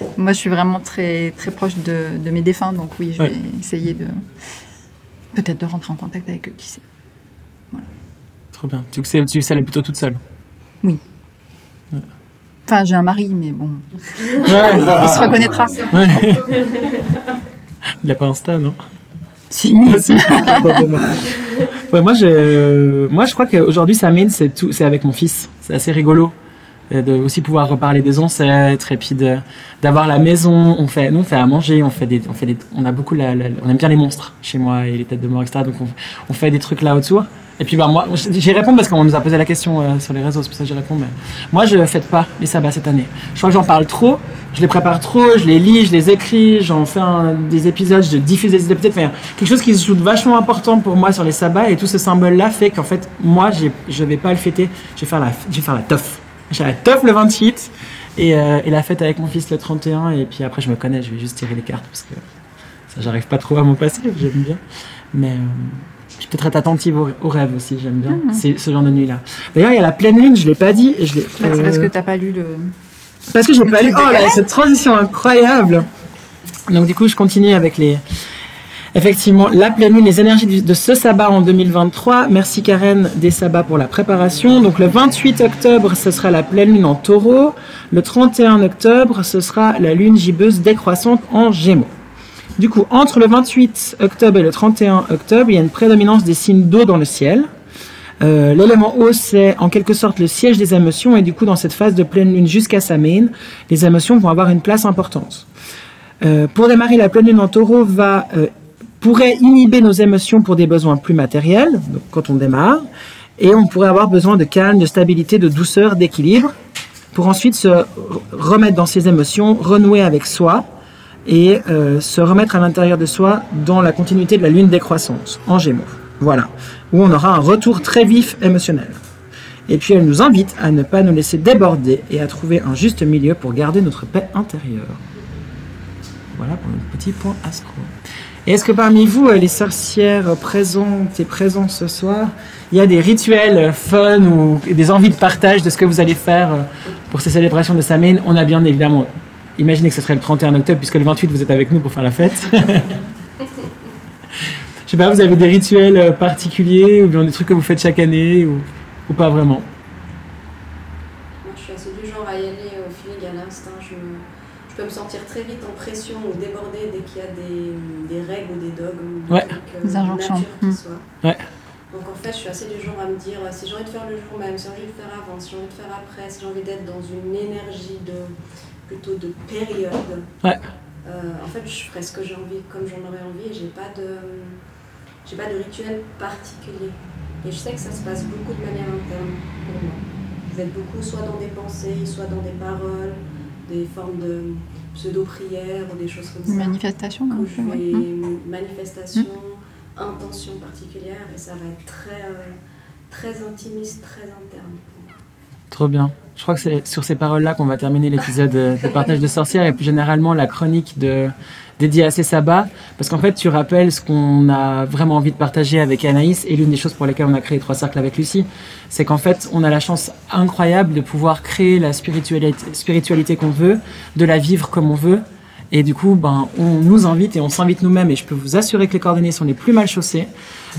euh, moi, je suis vraiment très très proche de, de mes défunts, donc oui, je Ouais. vais essayer de peut-être de rentrer en contact avec eux, qui sait. Trop bien. Tu sais, tu sais aller plutôt toute seule? Enfin, j'ai un mari, mais bon, Ouais, il se reconnaîtra. ouais. Il a pas Insta, non? Si. Ah, moi. Ouais, moi, je, moi, je crois qu'aujourd'hui, Samhain, c'est tout, c'est avec mon fils. C'est assez rigolo. Euh, De aussi pouvoir reparler des ancêtres et puis d'avoir la maison. On fait, nous, on fait à manger, on fait des, on fait des, on a beaucoup la, on aime bien les monstres chez moi et les têtes de mort, etc. Donc, on, fait des trucs là autour. Et puis, bah, moi, j'y réponds parce qu'on nous a posé la question euh, sur les réseaux, c'est pour ça que j'y réponds. Mais moi, je fête pas les sabbats cette année. Je crois que j'en parle trop, je les prépare trop, je les lis, je les écris, j'en fais des épisodes, je diffuse des épisodes. Enfin, quelque chose qui se joue vachement important pour moi sur les sabbats et tout ce symbole-là fait qu'en fait, moi, je vais pas le fêter. Je vais faire la, je vais faire la teuf. J'ai la teuf le 28 et, euh, et la fête avec mon fils le 31 et puis après, je me connais, je vais juste tirer les cartes parce que ça, j'arrive pas trop à m'en passer, j'aime bien. Mais euh, je peux peut-être être attentive aux, aux rêves aussi, j'aime bien C'est ce genre de nuit-là. D'ailleurs, il y a la pleine lune, je l'ai pas dit. et Je l'ai, Bah, c'est parce euh, que t'as pas lu le. parce que j'ai pas lu. Oh là, cette transition incroyable. Donc du coup, je continue avec les. Effectivement, la pleine lune, les énergies de ce sabbat en 2023. Merci Karen des sabbats pour la préparation. Donc le 28 octobre, ce sera la pleine lune en taureau. Le 31 octobre, ce sera la lune gibbeuse décroissante en gémeaux. Du coup, entre le 28 octobre et le 31 octobre, il y a une prédominance des signes d'eau dans le ciel. Euh, L'élément eau, c'est en quelque sorte le siège des émotions, et du coup, dans cette phase de pleine lune jusqu'à Samhain, les émotions vont avoir une place importante. Euh, pour démarrer, la pleine lune en taureau va, euh, pourrait inhiber nos émotions pour des besoins plus matériels, donc quand on démarre, et on pourrait avoir besoin de calme, de stabilité, de douceur, d'équilibre, pour ensuite se re- remettre dans ses émotions, renouer avec soi, et euh, se remettre à l'intérieur de soi dans la continuité de la lune décroissante, en gémeaux. Voilà, où on aura un retour très vif émotionnel. Et puis elle nous invite à ne pas nous laisser déborder et à trouver un juste milieu pour garder notre paix intérieure. Voilà pour notre petit point astro. Et est-ce que parmi vous, euh, les sorcières présentes et présents ce soir, il y a des rituels fun ou des envies de partage de ce que vous allez faire euh, pour ces célébrations de Samhain? On a bien évidemment imaginé que ce serait le 31 octobre puisque le 28 vous êtes avec nous pour faire la fête. Je sais pas, vous avez des rituels euh, particuliers ou bien des trucs que vous faites chaque année ou pas vraiment Moi, je suis assez du genre à y aller au feeling, à l'instinct. Je, me- je peux me sentir très vite en pression ou déborder dès qu'il y a des, des règles ou des dogmes, des Ouais. euh, Des injonctions. nature Mm. soient. Ouais. Donc en fait, je suis assez du genre à me dire si j'ai envie de faire le jour même, si j'ai envie de le faire avant, si j'ai envie de faire après, si j'ai envie d'être dans une énergie de plutôt de période. Ouais. euh, en fait, je ferai ce que j'ai envie, comme j'en aurais envie, et j'ai pas de, j'ai pas de rituel particulier. Et je sais que ça se passe beaucoup de manière interne pour moi. Vous êtes beaucoup soit dans des pensées, soit dans des paroles, des formes de pseudo-prières ou des choses comme ça. Manifestation. Où un je vais Mm. manifestation, intention particulière, et ça va être très, euh, très intimiste, très interne. pour moi. Trop bien. Je crois que c'est sur ces paroles-là qu'on va terminer l'épisode euh, de partage de sorcières et plus généralement la chronique de dédiée à ces sabbats. Parce qu'en fait, tu rappelles ce qu'on a vraiment envie de partager avec Anaïs et l'une des choses pour lesquelles on a créé Trois Cercles avec Lucie, c'est qu'en fait, on a la chance incroyable de pouvoir créer la spiritualité, qu'on veut, de la vivre comme on veut. Et du coup, ben, on nous invite et on s'invite nous-mêmes, et je peux vous assurer que les coordonnées sont les plus mal chaussées,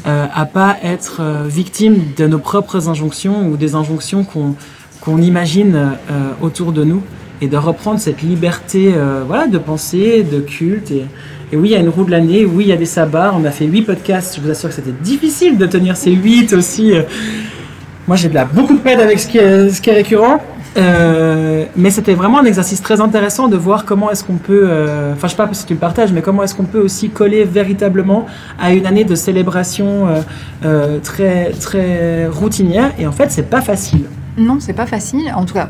euh, à pas être euh, victime de nos propres injonctions ou des injonctions qu'on qu'on imagine euh, autour de nous et de reprendre cette liberté euh, voilà, de pensée, de culte. Et, oui, il y a une roue de l'année, oui, il y a des sabbats. On a fait huit podcasts. Je vous assure que c'était difficile de tenir ces huit aussi. Moi, j'ai de la, beaucoup de peine avec ce qui est, récurrent. Euh, mais c'était vraiment un exercice très intéressant de voir comment est-ce qu'on peut, euh, enfin je sais pas si tu le partages, mais comment est-ce qu'on peut aussi coller véritablement à une année de célébration très très routinière. Et en fait, c'est pas facile. Non, c'est pas facile. En tout cas,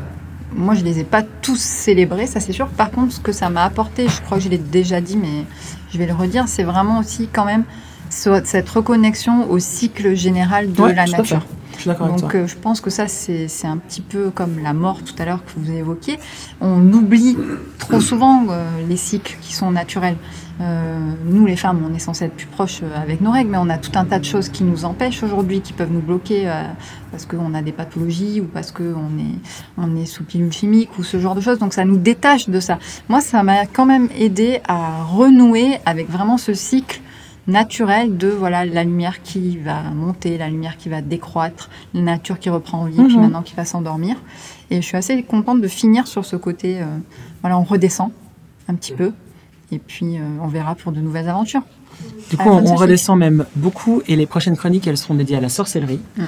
moi, je les ai pas tous célébrés, ça c'est sûr. Par contre, ce que ça m'a apporté, je crois que je l'ai déjà dit, mais je vais le redire, c'est vraiment aussi quand même ce- cette reconnexion au cycle général de Ouais, la nature. fait. Je suis d'accord avec Donc toi. euh, je pense que ça, c'est c'est un petit peu comme la mort tout à l'heure que vous évoquiez. On oublie trop souvent euh, les cycles qui sont naturels. Euh, nous, les femmes, on est censé être plus proches euh, avec nos règles, mais on a tout un tas de choses qui nous empêchent aujourd'hui, qui peuvent nous bloquer euh, parce qu'on a des pathologies ou parce qu'on est, on est sous pilule chimique ou ce genre de choses. Donc ça nous détache de ça. Moi, ça m'a quand même aidé à renouer avec vraiment ce cycle naturel de voilà la lumière qui va monter, la lumière qui va décroître, la nature qui reprend vie, puis Mhm. maintenant qui va s'endormir. Et je suis assez contente de finir sur ce côté. euh, voilà, on redescend un petit peu, et puis euh, on verra pour de nouvelles aventures. Du coup, on, redescend même beaucoup et les prochaines chroniques, elles seront dédiées à la sorcellerie. Mm.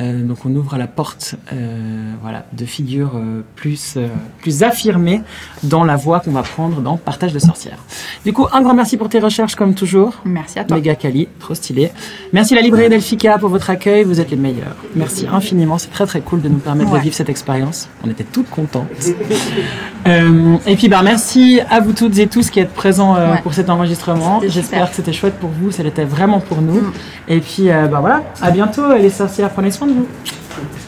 Euh, donc on ouvre la porte euh, voilà, de figures euh, plus, euh, plus affirmées dans la voie qu'on va prendre dans Partage de sorcières. Du coup, un grand merci pour tes recherches comme toujours. Merci à toi. Méga Cali, trop stylé. Merci la librairie Delphica pour votre accueil, vous êtes les meilleurs. Merci infiniment, c'est très très cool de nous permettre Ouais. de vivre cette expérience. On était toutes contentes. Euh, et puis bah merci à vous toutes et tous qui êtes présents euh, Ouais. pour cet enregistrement. J'espère que c'était chouette pour vous, ça l'était vraiment pour nous. Mm. Et puis euh, bah voilà, à bientôt les sorcières, prenez soin de